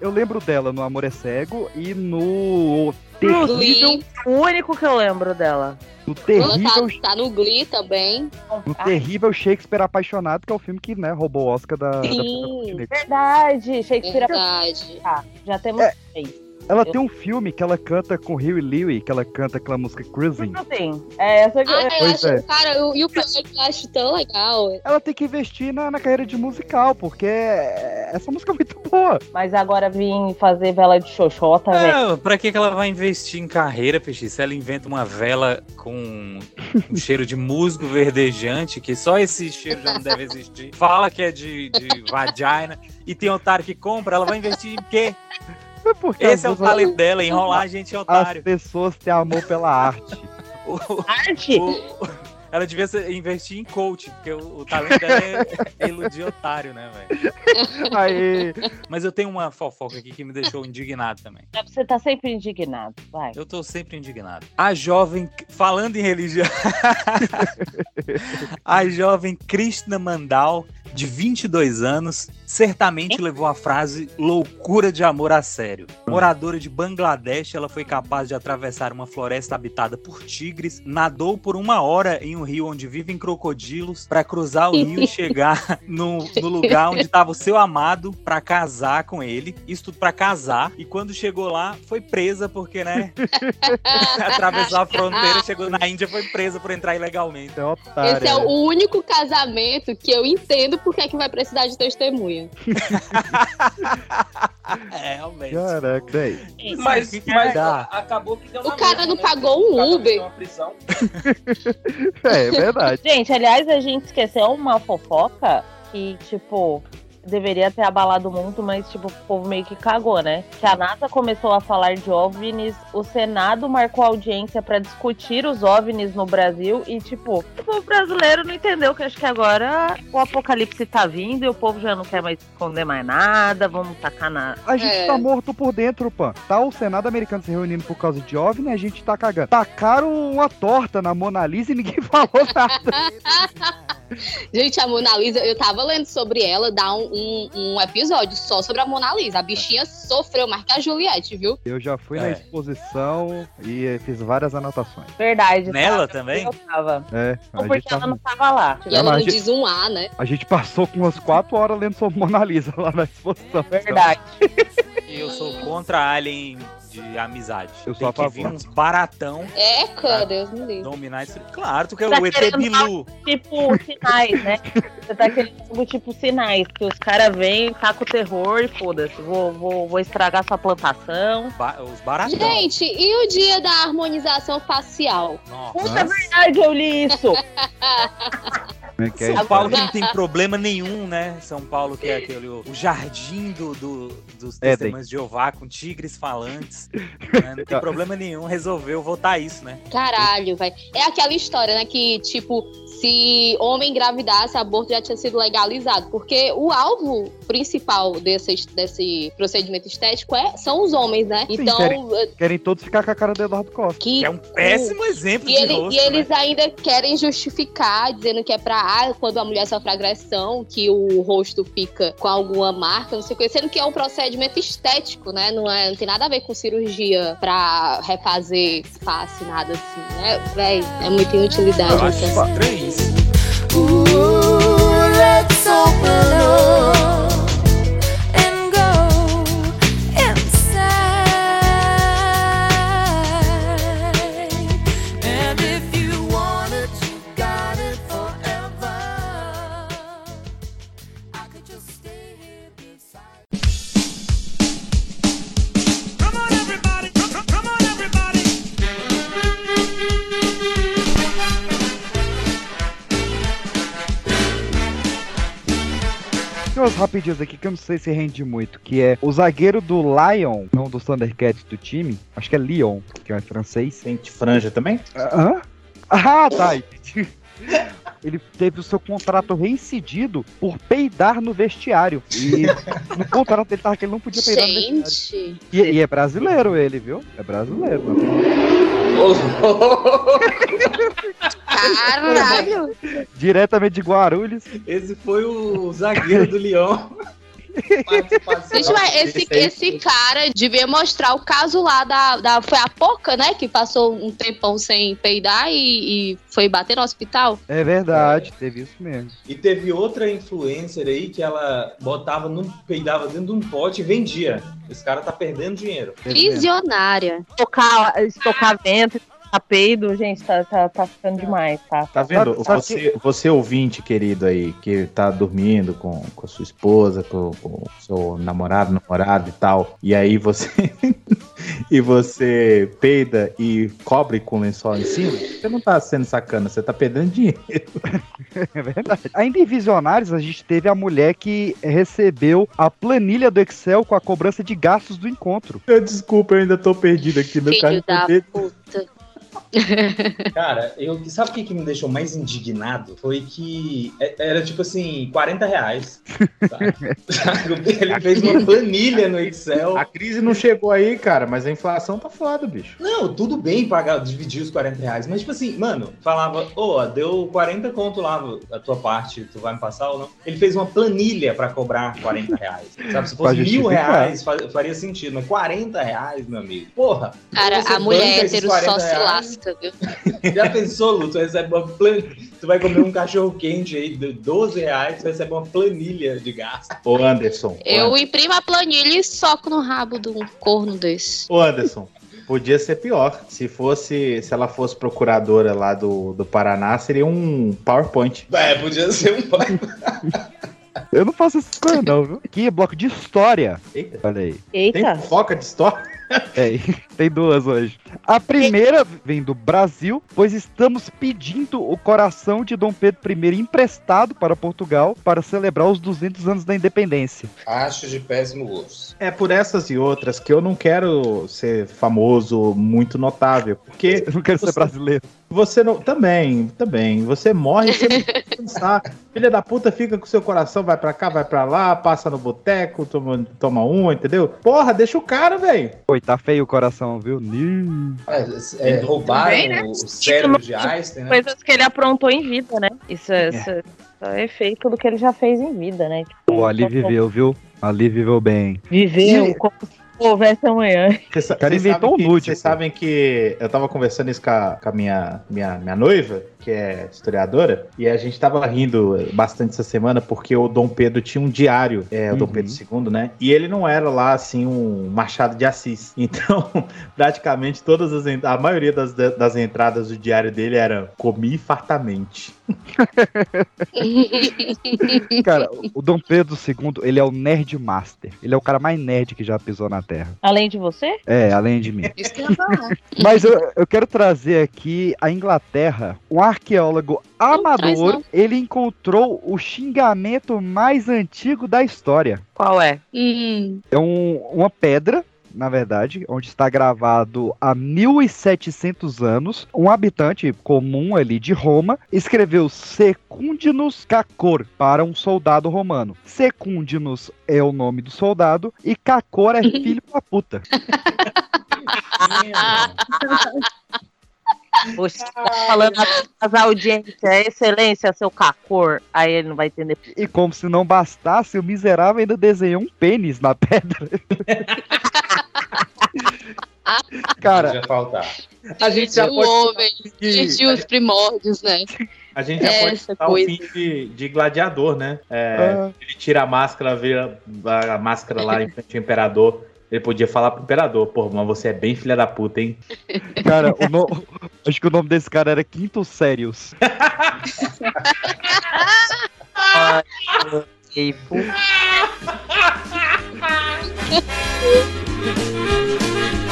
[SPEAKER 2] Eu lembro dela no Amor é Cego e no terrível.
[SPEAKER 5] O único que eu lembro dela.
[SPEAKER 2] no
[SPEAKER 4] Ela
[SPEAKER 2] terrível,
[SPEAKER 4] tá, tá no Glee também.
[SPEAKER 2] no terrível Shakespeare Apaixonado, que é o filme que né, roubou o Oscar da, da
[SPEAKER 4] Sim.
[SPEAKER 2] Negra.
[SPEAKER 5] Verdade, Shakespeare.
[SPEAKER 4] Verdade.
[SPEAKER 5] Tá, já temos
[SPEAKER 2] É.
[SPEAKER 5] três.
[SPEAKER 2] Ela tem um filme que ela canta com Huey Lewis, que ela canta aquela música Cruising.
[SPEAKER 5] Assim, é essa que
[SPEAKER 4] Ah, eu
[SPEAKER 2] Pois
[SPEAKER 4] acho,
[SPEAKER 2] é.
[SPEAKER 4] cara, eu- e o pior é que eu acho tão legal.
[SPEAKER 2] Ela tem que investir na, na carreira de musical, porque essa música é muito boa.
[SPEAKER 5] Mas agora vim fazer vela de xoxota, velho.
[SPEAKER 14] É, pra que, que ela vai investir em carreira, Peixe? Se ela inventa uma vela com um cheiro de musgo verdejante, que só esse cheiro já não deve existir, fala que é de, de vagina, e tem otário que compra, ela vai investir em quê?
[SPEAKER 2] É porque
[SPEAKER 14] Esse é o talento dela, enrolar a gente
[SPEAKER 2] as
[SPEAKER 14] otário.
[SPEAKER 2] pessoas têm amor pela arte. (laughs)
[SPEAKER 14] O-
[SPEAKER 5] Arte?
[SPEAKER 14] o- Ela devia investir em coach, porque o, o talento dela é iludir otário, né, velho?
[SPEAKER 2] Aí.
[SPEAKER 14] Mas eu tenho uma fofoca aqui que me deixou indignado também.
[SPEAKER 5] Você tá sempre indignado, vai.
[SPEAKER 14] Eu tô sempre indignado. A jovem, falando em religião, (laughs) a jovem Krishna Mandal, de 22 anos, certamente levou a frase loucura de amor a sério. Moradora de Bangladesh, ela foi capaz de atravessar uma floresta habitada por tigres, nadou por uma hora em um rio onde vivem crocodilos para cruzar o rio e chegar (laughs) no, no lugar onde estava o seu amado para casar com ele. Isso tudo para casar. E quando chegou lá, foi presa porque, né? (laughs) atravessou a fronteira, chegou na Índia, foi presa por entrar ilegalmente.
[SPEAKER 4] Esse é o único casamento que eu entendo porque é que vai precisar de testemunha. (laughs)
[SPEAKER 14] É, realmente.
[SPEAKER 2] Caraca, daí.
[SPEAKER 15] Mas,
[SPEAKER 14] que
[SPEAKER 15] mas
[SPEAKER 14] dá?
[SPEAKER 15] acabou que deu
[SPEAKER 4] O cara
[SPEAKER 15] mesma,
[SPEAKER 4] não
[SPEAKER 15] né?
[SPEAKER 4] pagou
[SPEAKER 15] O
[SPEAKER 4] um Uber. (laughs)
[SPEAKER 2] É, é verdade.
[SPEAKER 5] Gente, aliás, a gente esqueceu uma fofoca que, tipo, deveria ter abalado o mundo, mas, tipo, o povo meio que cagou, né? Que a NASA começou a falar de OVNIs, o Senado marcou audiência pra discutir os OVNIs no Brasil e, tipo, o povo brasileiro não entendeu que acho que agora o apocalipse tá vindo e o povo já não quer mais esconder mais nada, vamos tacar na.
[SPEAKER 2] A gente
[SPEAKER 4] É.
[SPEAKER 2] tá morto por dentro, Pan. Tá o Senado americano se reunindo por causa de OVNI e a gente tá cagando. Tacaram uma torta na Mona Lisa e ninguém (laughs) falou nada. (laughs)
[SPEAKER 4] Gente, a Mona Lisa, eu tava lendo sobre ela, dá um, um, um episódio só sobre a Mona Lisa. A bichinha sofreu mais que a Juliette, viu?
[SPEAKER 2] Eu já fui na
[SPEAKER 14] É.
[SPEAKER 2] exposição e fiz várias anotações.
[SPEAKER 5] Verdade.
[SPEAKER 14] Nela
[SPEAKER 5] tá?
[SPEAKER 14] também?
[SPEAKER 5] Eu tava.
[SPEAKER 2] É,
[SPEAKER 5] Ou porque ela
[SPEAKER 2] tava-
[SPEAKER 5] não tava lá.
[SPEAKER 4] E ela não
[SPEAKER 2] gente-
[SPEAKER 4] diz um A, né?
[SPEAKER 2] a gente passou com umas quatro horas lendo sobre Mona Lisa lá na exposição.
[SPEAKER 5] Verdade.
[SPEAKER 14] E eu sou contra Alien de amizade.
[SPEAKER 2] Eu sou
[SPEAKER 14] Tem
[SPEAKER 2] a
[SPEAKER 14] que vir
[SPEAKER 2] favor.
[SPEAKER 14] uns baratão
[SPEAKER 4] É, cara, Deus me livre.
[SPEAKER 14] dominar isso. Claro, tu quer
[SPEAKER 5] Tá
[SPEAKER 14] o ET Bilu.
[SPEAKER 5] Tipo, sinais, né? Você tá querendo, tipo, sinais. Que os caras vêm, tacam o terror e foda-se. Vou, vou, vou estragar sua plantação.
[SPEAKER 14] Ba- os baratão.
[SPEAKER 4] Gente, e o dia da harmonização facial?
[SPEAKER 14] Nossa.
[SPEAKER 5] Puta, é verdade, eu li isso. (laughs)
[SPEAKER 2] É que é
[SPEAKER 14] São? Paulo que não tem problema nenhum, né? São Paulo que é aquele o jardim do, do- dos testemunhos de Jeová com tigres falantes. (laughs) né? Não tem problema nenhum, resolveu votar isso, né?
[SPEAKER 4] Caralho, velho. É aquela história, né? Que, tipo, se homem engravidasse, aborto já tinha sido legalizado. Porque o alvo principal desse, desse procedimento estético é, são os homens, né?
[SPEAKER 2] Sim,
[SPEAKER 4] então.
[SPEAKER 2] querem- Querem todos ficar com a cara do Eduardo Costa.
[SPEAKER 4] Que,
[SPEAKER 14] Que é um péssimo exemplo
[SPEAKER 4] E,
[SPEAKER 14] de
[SPEAKER 4] ele-
[SPEAKER 14] rosto,
[SPEAKER 4] e eles
[SPEAKER 14] né?
[SPEAKER 4] ainda querem justificar, dizendo que é pra ah, quando a mulher sofre agressão, que o rosto fica com alguma marca, não sei o que, sendo que é um procedimento estético, né? Não, é, não tem nada a ver com cirurgia pra refazer face, nada assim, né? Véi, é muita inutilidade.
[SPEAKER 14] Eu acho estranho isso.
[SPEAKER 16] let's open up
[SPEAKER 2] Rapidinhas aqui que eu não sei se rende muito, que é o zagueiro do Lion, não do Thundercats do time, acho que é Lyon, que é francês.
[SPEAKER 3] Tem de franja também?
[SPEAKER 2] Hã? Ah, tá. Ele teve o seu contrato reincidido por peidar no vestiário. E no contrato dele tava que ele não podia peidar no vestiário.
[SPEAKER 4] Gente,
[SPEAKER 2] E, e é brasileiro ele, viu? É brasileiro. não
[SPEAKER 4] caralho!
[SPEAKER 2] Diretamente de Guarulhos.
[SPEAKER 7] Esse foi o zagueiro do Leão.
[SPEAKER 4] Gente, mas esse, esse cara devia mostrar o caso lá da, da. Foi a Poca, né? Que passou um tempão sem peidar e, e foi bater no hospital.
[SPEAKER 2] É verdade, teve isso mesmo.
[SPEAKER 7] E teve outra influencer aí que ela botava num, peidava dentro de um pote e vendia. Esse cara tá perdendo dinheiro.
[SPEAKER 4] Visionária.
[SPEAKER 5] Estocar, estocar vento, peido, gente, tá, tá, tá ficando demais, tá?
[SPEAKER 3] Tá vendo?
[SPEAKER 2] Sabe
[SPEAKER 3] Você, você ouvinte querido aí, que tá dormindo com, com a sua esposa, com, com o seu namorado, namorado e tal, e aí você (laughs) e você peida e cobre com lençol em cima, você não tá sendo sacana, você tá perdendo dinheiro. (laughs)
[SPEAKER 2] É verdade. Ainda em Visionários, a gente teve a mulher que recebeu a planilha do Excel com a cobrança de gastos do encontro.
[SPEAKER 3] Desculpa, eu ainda tô perdido aqui no
[SPEAKER 4] Filho da
[SPEAKER 3] dele.
[SPEAKER 4] puta. (laughs)
[SPEAKER 7] Cara, eu, sabe o que, que me deixou mais indignado? Foi que é- era tipo assim, 40 reais. sabe? (laughs) Ele fez uma planilha no Excel.
[SPEAKER 3] A crise não chegou aí, cara, mas a inflação tá foda, bicho.
[SPEAKER 7] Não, tudo bem pagar, dividir os 40 reais, mas tipo assim, mano, falava, ô, deu 40 conto lá a tua parte, tu vai me passar ou não? Ele fez uma planilha pra cobrar 40 reais. Sabe, se fosse mil reais, fa- faria sentido, mas 40 reais, meu amigo. Porra!
[SPEAKER 4] Cara, a mulher hétero só
[SPEAKER 7] 40
[SPEAKER 4] se
[SPEAKER 7] reais?
[SPEAKER 4] Lasca, viu?
[SPEAKER 7] Já pensou, Lu? Tu recebe uma planilha. Tu vai comer um cachorro quente aí de 12 reais, tu recebe uma planilha de gasto.
[SPEAKER 3] Ô, Anderson.
[SPEAKER 4] Eu imprimo a planilha e soco no rabo de um corno desse.
[SPEAKER 3] Ô, Anderson. Podia ser pior. Se fosse, se ela fosse procuradora lá do, do Paraná, seria um PowerPoint.
[SPEAKER 7] É, podia ser um
[SPEAKER 2] Eu não faço essas coisas, não, viu? Aqui é bloco de história.
[SPEAKER 3] Eita.
[SPEAKER 2] Olha aí.
[SPEAKER 5] Eita.
[SPEAKER 3] Tem fofoca de história? (laughs)
[SPEAKER 2] É, tem duas hoje. A primeira vem do Brasil, pois estamos pedindo o coração de Dom Pedro I emprestado para Portugal para celebrar os 200 anos da independência.
[SPEAKER 7] Acho de péssimo gosto.
[SPEAKER 3] É por essas e outras que eu não quero ser famoso, muito notável, porque
[SPEAKER 2] Eu não quero ser brasileiro.
[SPEAKER 3] Você não também, também, você morre você não precisa pensar. (laughs) Filha da puta fica com seu coração, vai pra cá, vai pra lá, passa no boteco, toma, toma uma, entendeu? Porra, deixa o cara, velho.
[SPEAKER 2] Oi, tá feio o coração, viu? Ni-
[SPEAKER 7] É, é, roubaram
[SPEAKER 5] Bem, né?
[SPEAKER 7] o cérebro de Einstein, né?
[SPEAKER 5] Coisas que ele aprontou em vida, né? Isso é, isso é- isso é efeito do que ele já fez em vida, né? Tipo,
[SPEAKER 2] Pô, ali viveu, viu? Ali viveu bem.
[SPEAKER 5] Viveu
[SPEAKER 3] E-
[SPEAKER 5] como se houvesse amanhã.
[SPEAKER 2] O cara
[SPEAKER 3] vocês
[SPEAKER 2] inventou
[SPEAKER 3] sabem
[SPEAKER 2] um
[SPEAKER 3] que-
[SPEAKER 2] nude,
[SPEAKER 3] Vocês sabem que eu tava conversando isso com a, com a minha, minha, minha noiva, que é historiadora, e a gente tava rindo bastante essa semana porque o Dom Pedro tinha um diário, é, o Dom
[SPEAKER 2] Uhum.
[SPEAKER 3] Pedro II, né? E ele não era lá, assim, um Machado de Assis. (laughs) Então, praticamente todas as a maioria das, das entradas do diário dele era comi fartamente. (laughs)
[SPEAKER 2] Cara, o Dom Pedro II, ele é o nerd master. Ele é o cara mais nerd que já pisou na Terra.
[SPEAKER 5] Além de você?
[SPEAKER 2] É, além de mim.
[SPEAKER 6] Isso que eu ia falar. (laughs)
[SPEAKER 2] Mas eu, eu quero trazer aqui a Inglaterra. Um arqueólogo amador, ele encontrou o xingamento mais antigo da história.
[SPEAKER 5] Qual é?
[SPEAKER 4] Hum,
[SPEAKER 2] É um- uma pedra, na verdade, onde está gravado há 1700 anos. Um habitante comum ali de Roma escreveu Secundinus Cacor para um soldado romano. Secundinus é o nome do soldado e Cacor é (laughs) filho da puta. (laughs)
[SPEAKER 5] Você tá falando as audiências, é excelência, seu cacor. Aí ele não vai entender.
[SPEAKER 2] E como se não bastasse, o miserável ainda desenhou um pênis na pedra. (laughs) Cara.
[SPEAKER 3] A gente já
[SPEAKER 4] o
[SPEAKER 3] pode
[SPEAKER 4] homem,
[SPEAKER 3] que-
[SPEAKER 4] desde os primórdios, né?
[SPEAKER 3] A gente já pode
[SPEAKER 4] Essa
[SPEAKER 3] citar o fim de, de Gladiador, né? É,
[SPEAKER 2] Ah.
[SPEAKER 3] Ele tira a máscara, vira a máscara lá (laughs) em frente ao imperador. Ele podia falar pro imperador, pô, mas você é bem filha da puta, hein? (laughs)
[SPEAKER 2] cara, o no- acho que o nome desse cara era Quinto Sérios. (laughs) (laughs)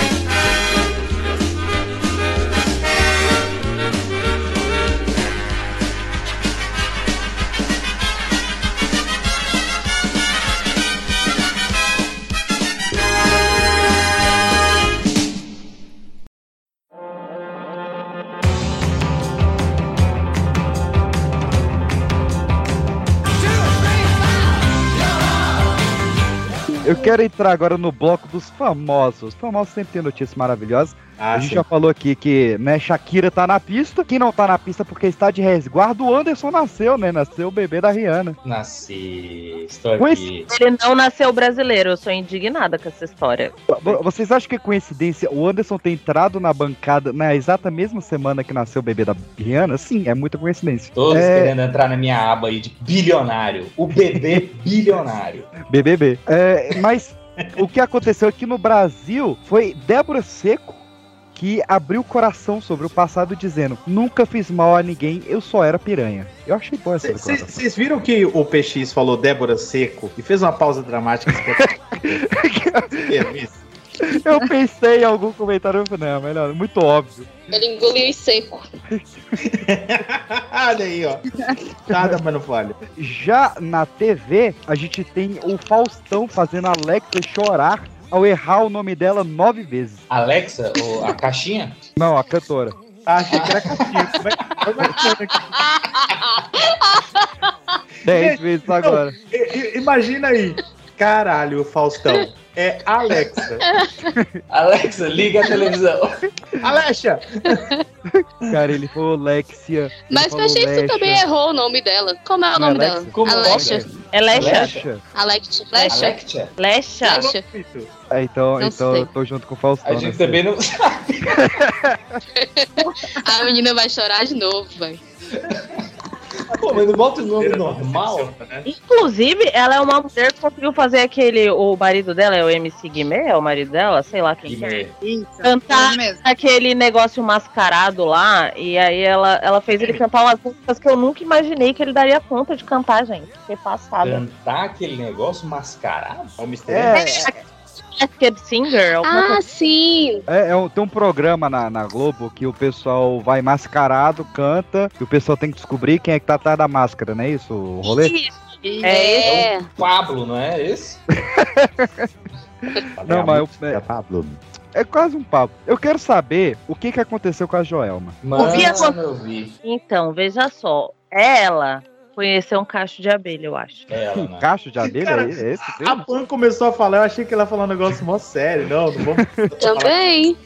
[SPEAKER 2] Eu quero entrar agora no bloco dos famosos. Os famosos sempre tem notícias maravilhosas.
[SPEAKER 3] Ah,
[SPEAKER 2] a gente
[SPEAKER 3] sim.
[SPEAKER 2] já falou aqui que, né, Shakira tá na pista. Quem não tá na pista porque está de resguardo, o Anderson nasceu, né? Nasceu o bebê da Rihanna.
[SPEAKER 7] Nasci, estou aqui.
[SPEAKER 5] ele não nasceu brasileiro, eu sou indignada com essa história.
[SPEAKER 2] Vo- Vocês acham que é coincidência o Anderson ter entrado na bancada na exata mesma semana que nasceu o bebê da Rihanna? Sim, é muita coincidência.
[SPEAKER 7] Todos
[SPEAKER 2] é,
[SPEAKER 7] querendo entrar na minha aba aí de bilionário. O bebê (laughs) bilionário.
[SPEAKER 2] BBB. É, mas o que aconteceu aqui no Brasil foi Débora Seco que abriu o coração sobre o passado dizendo: Nunca fiz mal a ninguém, eu só era piranha. Eu achei boa essa.
[SPEAKER 3] Vocês viram que o PX falou Débora Seco e fez uma pausa dramática? (laughs)
[SPEAKER 2] Eu pensei em algum comentário, eu falei, não, melhor, muito óbvio.
[SPEAKER 4] Ele engoliu em seco. (laughs)
[SPEAKER 3] Olha aí, ó. Nada, mas não falha.
[SPEAKER 2] Já na TV, a gente tem o Faustão fazendo a Alexa chorar ao errar o nome dela nove vezes.
[SPEAKER 7] Alexa, o- a caixinha?
[SPEAKER 2] Não, a cantora.
[SPEAKER 3] Ah, achei que era caixinha. Como é que é que foi aqui?
[SPEAKER 2] 10 vezes agora.
[SPEAKER 3] I- Imagina aí. Caralho, Faustão. É Alexa. (laughs)
[SPEAKER 15] Alexa, liga a televisão.
[SPEAKER 3] Alexa!
[SPEAKER 2] Cara, ele falou Lexia.
[SPEAKER 4] Mas
[SPEAKER 2] falou
[SPEAKER 4] Peixinho
[SPEAKER 2] Lexa.
[SPEAKER 4] também errou o nome dela. Como é o
[SPEAKER 2] Não,
[SPEAKER 4] nome
[SPEAKER 2] Alexa.
[SPEAKER 4] dela?
[SPEAKER 15] Como é o nome
[SPEAKER 4] Alexia.
[SPEAKER 15] dela?
[SPEAKER 5] É Lecha?
[SPEAKER 2] Lexa.
[SPEAKER 4] Alexia. Lexa.
[SPEAKER 15] Alexia.
[SPEAKER 5] Lecha?
[SPEAKER 4] Lexa.
[SPEAKER 2] É, então, então eu tô junto com o Faustão.
[SPEAKER 15] A gente
[SPEAKER 2] nessa aí.
[SPEAKER 15] também não (laughs)
[SPEAKER 4] A menina vai chorar de novo, velho.
[SPEAKER 15] Pô, mas não bota o nome normal?
[SPEAKER 5] Inclusive, ela é uma mulher que conseguiu fazer aquele. O marido dela é o MC Guimê, é o marido dela? Sei lá quem que é.
[SPEAKER 6] Isso,
[SPEAKER 5] Cantar
[SPEAKER 6] mesmo.
[SPEAKER 5] aquele negócio mascarado lá, e aí ela, ela fez ele cantar umas músicas que eu nunca imaginei que ele daria conta de cantar, gente. Fiquei passada.
[SPEAKER 7] Cantar aquele negócio mascarado?
[SPEAKER 3] É o
[SPEAKER 2] É,
[SPEAKER 3] mistério.
[SPEAKER 5] Masked Singer?
[SPEAKER 4] Ah,
[SPEAKER 5] coisa-
[SPEAKER 4] sim.
[SPEAKER 2] é, é um- tem um programa na, na Globo que o pessoal vai mascarado, canta, e o pessoal tem que descobrir quem é que tá atrás da máscara, não é isso? O rolê?
[SPEAKER 5] Isso. É,
[SPEAKER 4] É.
[SPEAKER 7] Pablo, não é esse? (laughs)
[SPEAKER 2] Não, mas eu-
[SPEAKER 1] É Pablo.
[SPEAKER 2] é quase um papo. Eu quero saber o que, que aconteceu com a Joelma.
[SPEAKER 15] Mano, eu vi.
[SPEAKER 5] Então, veja só. Ela conheceu um cacho de abelha, eu acho.
[SPEAKER 7] Ela,
[SPEAKER 2] Um
[SPEAKER 7] né?
[SPEAKER 2] cacho de abelha?
[SPEAKER 3] Cara,
[SPEAKER 2] é esse?
[SPEAKER 3] A Pan começou a falar, eu achei que ela ia falar um negócio mó sério. Não, não vamos. (laughs)
[SPEAKER 4] Também.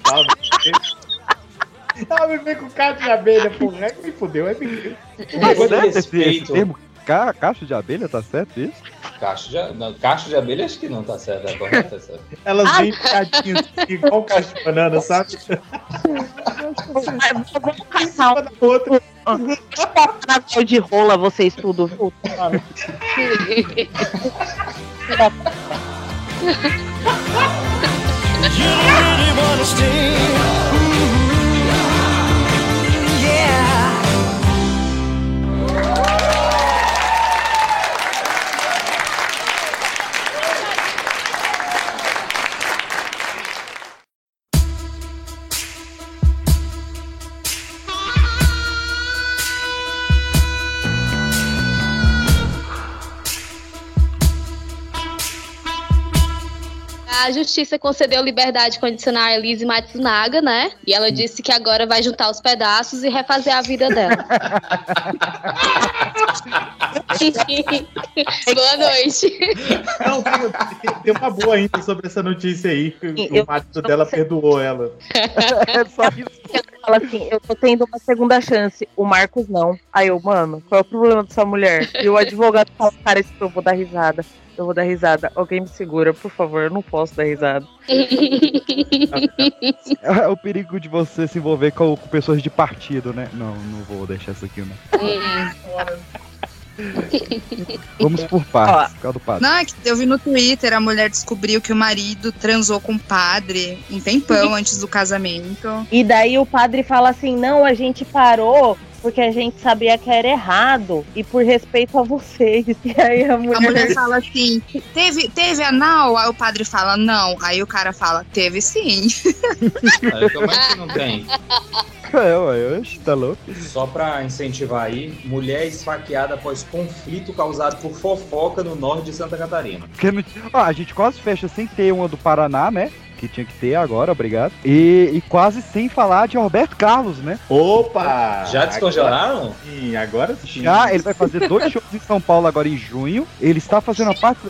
[SPEAKER 3] Ela me veio com cacho de abelha, porra. É que me fudeu, é mentira.
[SPEAKER 2] Tá certo esse, esse
[SPEAKER 7] respeito.
[SPEAKER 2] termo? Ca, cacho de abelha, tá certo isso?
[SPEAKER 7] Cacho de, não, cacho de abelha acho que não tá certo, é correto? Certo. (laughs)
[SPEAKER 3] Elas
[SPEAKER 5] Ah.
[SPEAKER 3] vêm picadinhas, assim, igual cacho de banana, sabe?
[SPEAKER 5] Vamos caçar um canal de rola, vocês (laughs) tudo, viu?
[SPEAKER 4] A justiça concedeu liberdade condicional a Elise Matsunaga, né? E ela disse que agora vai juntar os pedaços e refazer a vida dela. (laughs) Boa noite.
[SPEAKER 3] Não, tem, tem- uma boa ainda sobre essa notícia aí. Que
[SPEAKER 5] Eu-
[SPEAKER 3] o marido dela perdoou ela.
[SPEAKER 2] É só isso.
[SPEAKER 5] Fala assim, eu tô tendo uma segunda chance, o Marcos não. Aí eu, mano, qual é o problema dessa mulher? E o advogado fala, cara, esse eu vou dar risada. Eu vou dar risada. Alguém me segura, por favor, eu não posso dar risada. (laughs)
[SPEAKER 2] É o perigo de você se envolver com, com pessoas de partido, né? Não, não vou deixar isso aqui, não. (laughs) Vamos por partes, por causa do padre.
[SPEAKER 6] Não, é que eu vi no Twitter, a mulher descobriu que o marido transou com o padre um tempão (laughs) antes do casamento.
[SPEAKER 5] E daí o padre fala assim: não, a gente parou porque a gente sabia que era errado e por respeito a vocês. (laughs) E aí a mulher.
[SPEAKER 6] A mulher fala assim: teve, teve anal? Aí o padre fala, não. Aí o cara fala, teve sim. (laughs)
[SPEAKER 7] Aí, como é que não tem? (laughs)
[SPEAKER 2] É, ué, oxe, tá louco?
[SPEAKER 7] Só pra incentivar aí, mulher esfaqueada após conflito causado por fofoca no norte de Santa Catarina.
[SPEAKER 2] Porque Ó, a gente quase fecha sem ter uma do Paraná, né? Que tinha que ter agora, obrigado. E, e quase sem falar de Roberto Carlos, né?
[SPEAKER 3] Opa!
[SPEAKER 7] Já descongelaram?
[SPEAKER 3] Agora sim, agora sim.
[SPEAKER 2] Já, ele vai fazer dois (laughs) shows em São Paulo agora em junho. Ele está fazendo a parte.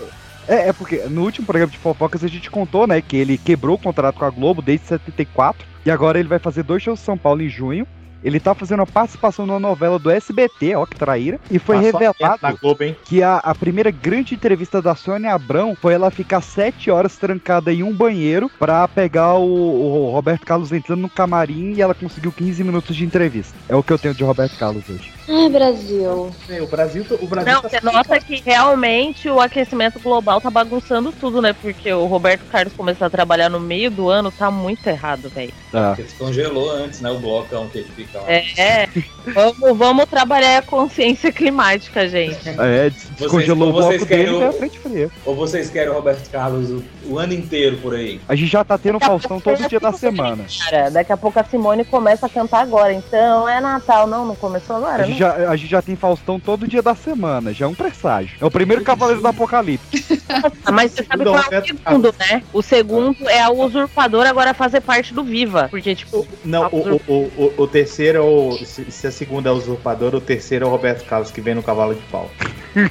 [SPEAKER 2] É, é porque no último programa de fofocas a gente contou, né, que ele quebrou o contrato com a Globo desde 74 e agora ele vai fazer dois shows em São Paulo em junho. Ele tá fazendo a participação numa novela do SBT, ó, que traíra. E foi
[SPEAKER 3] Passou
[SPEAKER 2] revelado
[SPEAKER 3] Globo,
[SPEAKER 2] que a, a primeira grande entrevista da Sônia Abrão foi ela ficar sete horas trancada em um banheiro pra pegar o, o Roberto Carlos entrando no camarim e ela conseguiu 15 minutos de entrevista. É o que eu tenho de Roberto Carlos hoje.
[SPEAKER 4] Ai, Brasil.
[SPEAKER 3] É, O Brasil, o Brasil
[SPEAKER 5] Não,
[SPEAKER 3] tá
[SPEAKER 5] você nota que realmente o aquecimento global tá bagunçando tudo, né? Porque o Roberto Carlos começou a trabalhar no meio do ano, tá muito errado, velho.
[SPEAKER 2] Tá.
[SPEAKER 7] Porque descongelou antes, né? O blocão que ele fica lá.
[SPEAKER 5] É, é. vamos, vamos trabalhar a consciência climática, gente.
[SPEAKER 2] É, des- descongelou o
[SPEAKER 7] ou vocês
[SPEAKER 2] bloco
[SPEAKER 7] querem
[SPEAKER 2] dele
[SPEAKER 7] o-
[SPEAKER 2] frente fria.
[SPEAKER 7] Ou vocês querem o Roberto Carlos o, o ano inteiro por aí?
[SPEAKER 2] A gente já tá tendo Faustão todo dia da semana.
[SPEAKER 5] Cara, daqui a pouco a Simone começa a cantar agora. Então é Natal. Não, não começou agora, né?
[SPEAKER 2] Gente, já, a gente já tem Faustão todo dia da semana, já é um presságio. É o primeiro Cavaleiro do Apocalipse.
[SPEAKER 5] Ah, Mas você sabe
[SPEAKER 3] Não,
[SPEAKER 5] qual é o
[SPEAKER 3] Roberto
[SPEAKER 5] segundo, né? O segundo é a usurpadora agora fazer parte do Viva. Porque, tipo.
[SPEAKER 3] Não, o, o, o, o- o terceiro é o. Se, se a segunda é o usurpador, o terceiro é o Roberto Carlos, que vem no cavalo de pau. (laughs)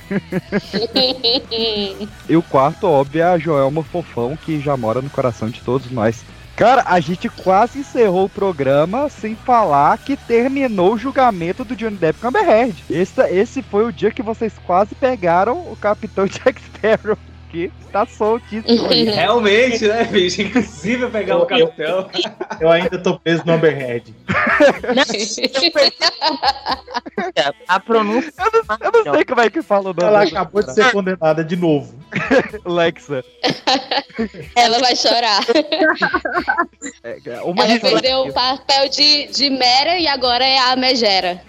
[SPEAKER 2] E o quarto, óbvio, é a Joelma Fofão, que já mora no coração de todos nós. Cara, a gente quase encerrou o programa sem falar que terminou o julgamento do Johnny Depp com Amber Heard. Esse, esse foi o dia que vocês quase pegaram o Capitão (laughs) Jack Sparrow, que tá soltíssimo aí. (laughs)
[SPEAKER 7] Realmente, né, bicho? Impossível pegar o
[SPEAKER 3] Eu- eu-
[SPEAKER 7] capitão.
[SPEAKER 3] Eu ainda tô preso no Amber Heard.
[SPEAKER 5] A pronúncia.
[SPEAKER 2] Eu não sei como é que fala o nome.
[SPEAKER 3] Ela acabou de ser condenada de novo. (laughs)
[SPEAKER 2] Lexa. (laughs)
[SPEAKER 4] Ela vai chorar.
[SPEAKER 2] É, é, uma
[SPEAKER 4] Ela perdeu o papel de, de Mera e agora é a Megera.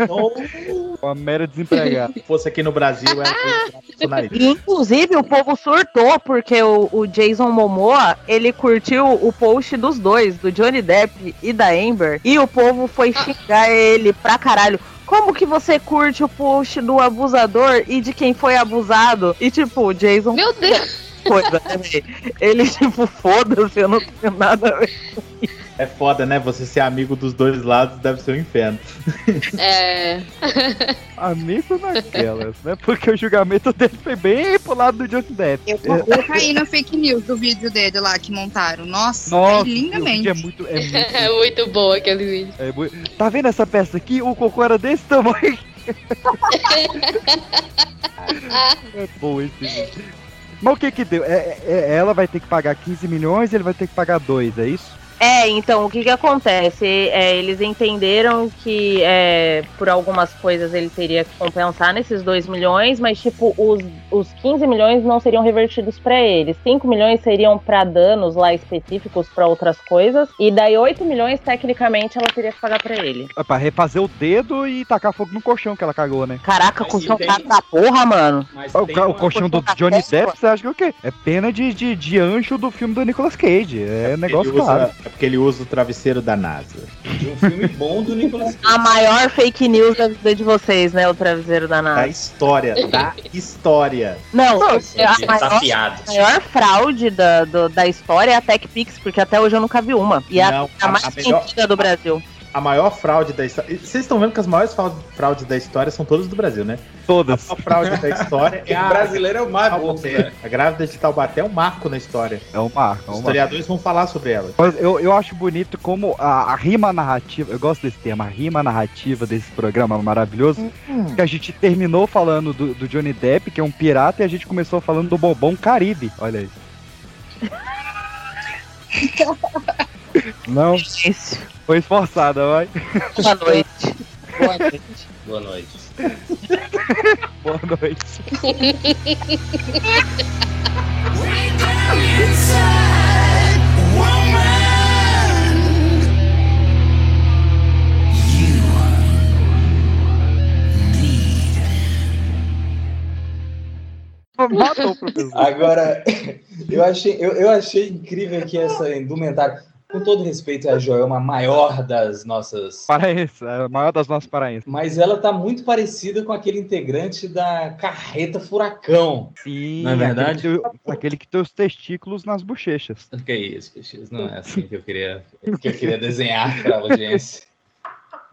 [SPEAKER 2] Uma mera desempregada.
[SPEAKER 3] Se fosse aqui no Brasil, foi bolsonarista.
[SPEAKER 5] Inclusive, o povo surtou porque o, o Jason Momoa, ele curtiu o post dos dois, do Johnny Depp e da Amber, e o povo foi xingar ele pra caralho. Como que você curte o post do abusador e de quem foi abusado? E tipo, o Jason.
[SPEAKER 4] Meu Deus!
[SPEAKER 5] Coisa, né? Ele, tipo, foda-se, eu não tenho nada a ver.
[SPEAKER 3] É foda, né? Você ser amigo dos dois lados deve ser um inferno.
[SPEAKER 4] É. (laughs)
[SPEAKER 2] Amigo naquelas, né? Porque o julgamento dele foi bem pro lado do Johnny Depp.
[SPEAKER 6] Eu, eu caí na fake news do vídeo dele lá que montaram. Nossa,
[SPEAKER 2] Nossa,
[SPEAKER 6] é
[SPEAKER 2] o
[SPEAKER 6] lindamente.
[SPEAKER 2] é muito. É muito, (laughs)
[SPEAKER 4] É muito bom aquele vídeo.
[SPEAKER 2] é muito- Tá vendo essa peça aqui? O cocô era desse tamanho. (laughs) É bom esse vídeo. Mas o que que deu? É, é- ela vai ter que pagar 15 milhões e ele vai ter que pagar 2, é isso?
[SPEAKER 5] É, então, o que que acontece? É, eles entenderam que é, por algumas coisas ele teria que compensar nesses 2 milhões, mas, tipo, os, os 15 milhões não seriam revertidos pra eles. 5 milhões seriam pra danos lá específicos pra outras coisas, e daí 8 milhões, tecnicamente, ela teria que pagar pra ele.
[SPEAKER 2] É pra refazer o dedo e tacar fogo no colchão que ela cagou, né?
[SPEAKER 5] Caraca,
[SPEAKER 7] Mas
[SPEAKER 5] colchão
[SPEAKER 7] tem-
[SPEAKER 5] da porra, mano.
[SPEAKER 7] Mas
[SPEAKER 2] O, ca- o colchão do Johnny. Depp, você acha que é o quê? É pena de, de, de anjo do filme do Nicolas Cage. É negócio
[SPEAKER 3] Ele usa-
[SPEAKER 2] claro.
[SPEAKER 3] É porque ele usa o travesseiro da NASA.
[SPEAKER 7] de um filme bom do Nicolas Cage.
[SPEAKER 5] A maior fake news da vida de vocês, né? O traveseiro da
[SPEAKER 3] Da
[SPEAKER 5] NASA.
[SPEAKER 3] história, da história.
[SPEAKER 5] Não, a
[SPEAKER 7] Tá
[SPEAKER 5] maior,
[SPEAKER 7] afiado.
[SPEAKER 5] a maior fraude da, do- da história é a TechPix, porque até hoje eu nunca vi uma. E é a,
[SPEAKER 3] Não,
[SPEAKER 5] a
[SPEAKER 3] a-
[SPEAKER 5] mais
[SPEAKER 3] a melhor-
[SPEAKER 5] antiga do Brasil.
[SPEAKER 3] A maior fraude da história. Vocês estão vendo que as maiores fraude- fraudes da história são todas do Brasil, né?
[SPEAKER 2] Todas.
[SPEAKER 3] A maior fraude da história (laughs) é
[SPEAKER 7] O
[SPEAKER 3] a.
[SPEAKER 7] brasileiro é o mais
[SPEAKER 3] Taubaté.
[SPEAKER 7] né?
[SPEAKER 3] A grávida de Taubaté é um marco na história.
[SPEAKER 2] É um marco, é
[SPEAKER 3] Os
[SPEAKER 2] um marco.
[SPEAKER 3] historiadores vão falar sobre ela.
[SPEAKER 2] Eu, eu acho bonito como a, a rima narrativa, eu gosto desse termo, a rima narrativa desse programa maravilhoso, que a gente terminou falando do, do Johnny Depp, que é um pirata, e a gente começou falando do Bobão Caribe. Olha aí. (laughs) Não, foi esforçada, vai.
[SPEAKER 5] Boa noite. Boa noite.
[SPEAKER 7] Boa noite.
[SPEAKER 2] Boa noite. Matou o professor.
[SPEAKER 7] Agora, (laughs) eu achei, eu, eu achei incrível que essa indumentária, com todo respeito a Joelma, a maior das nossas.
[SPEAKER 2] Paraense, é a maior das nossas paraenses.
[SPEAKER 7] Mas ela tá muito parecida com aquele integrante da Carreta Furacão.
[SPEAKER 2] Sim,
[SPEAKER 7] Não é verdade?
[SPEAKER 2] Aquele que, tem- aquele que tem os testículos nas bochechas.
[SPEAKER 7] Que é isso, Peixes? Não é assim que eu queria, (laughs) que eu queria desenhar para a audiência.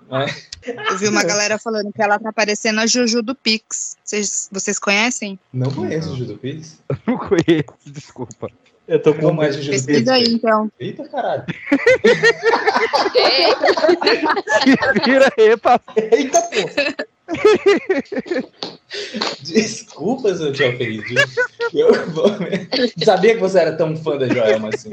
[SPEAKER 7] Mas-
[SPEAKER 6] Eu vi uma galera falando que ela tá parecendo a Juju do Pix. Vocês, vocês conhecem?
[SPEAKER 7] Não conheço o Judo Pix. (laughs)
[SPEAKER 2] Não conheço, desculpa.
[SPEAKER 3] Eu tô com
[SPEAKER 7] Judo Pix?
[SPEAKER 6] Pesquisa aí, então.
[SPEAKER 7] Eita caralho. (laughs)
[SPEAKER 2] Vira aí, tá?
[SPEAKER 7] Eita porra. Desculpa se eu te ofendi. Eu vou... Sabia que você era tão fã da Joelma assim.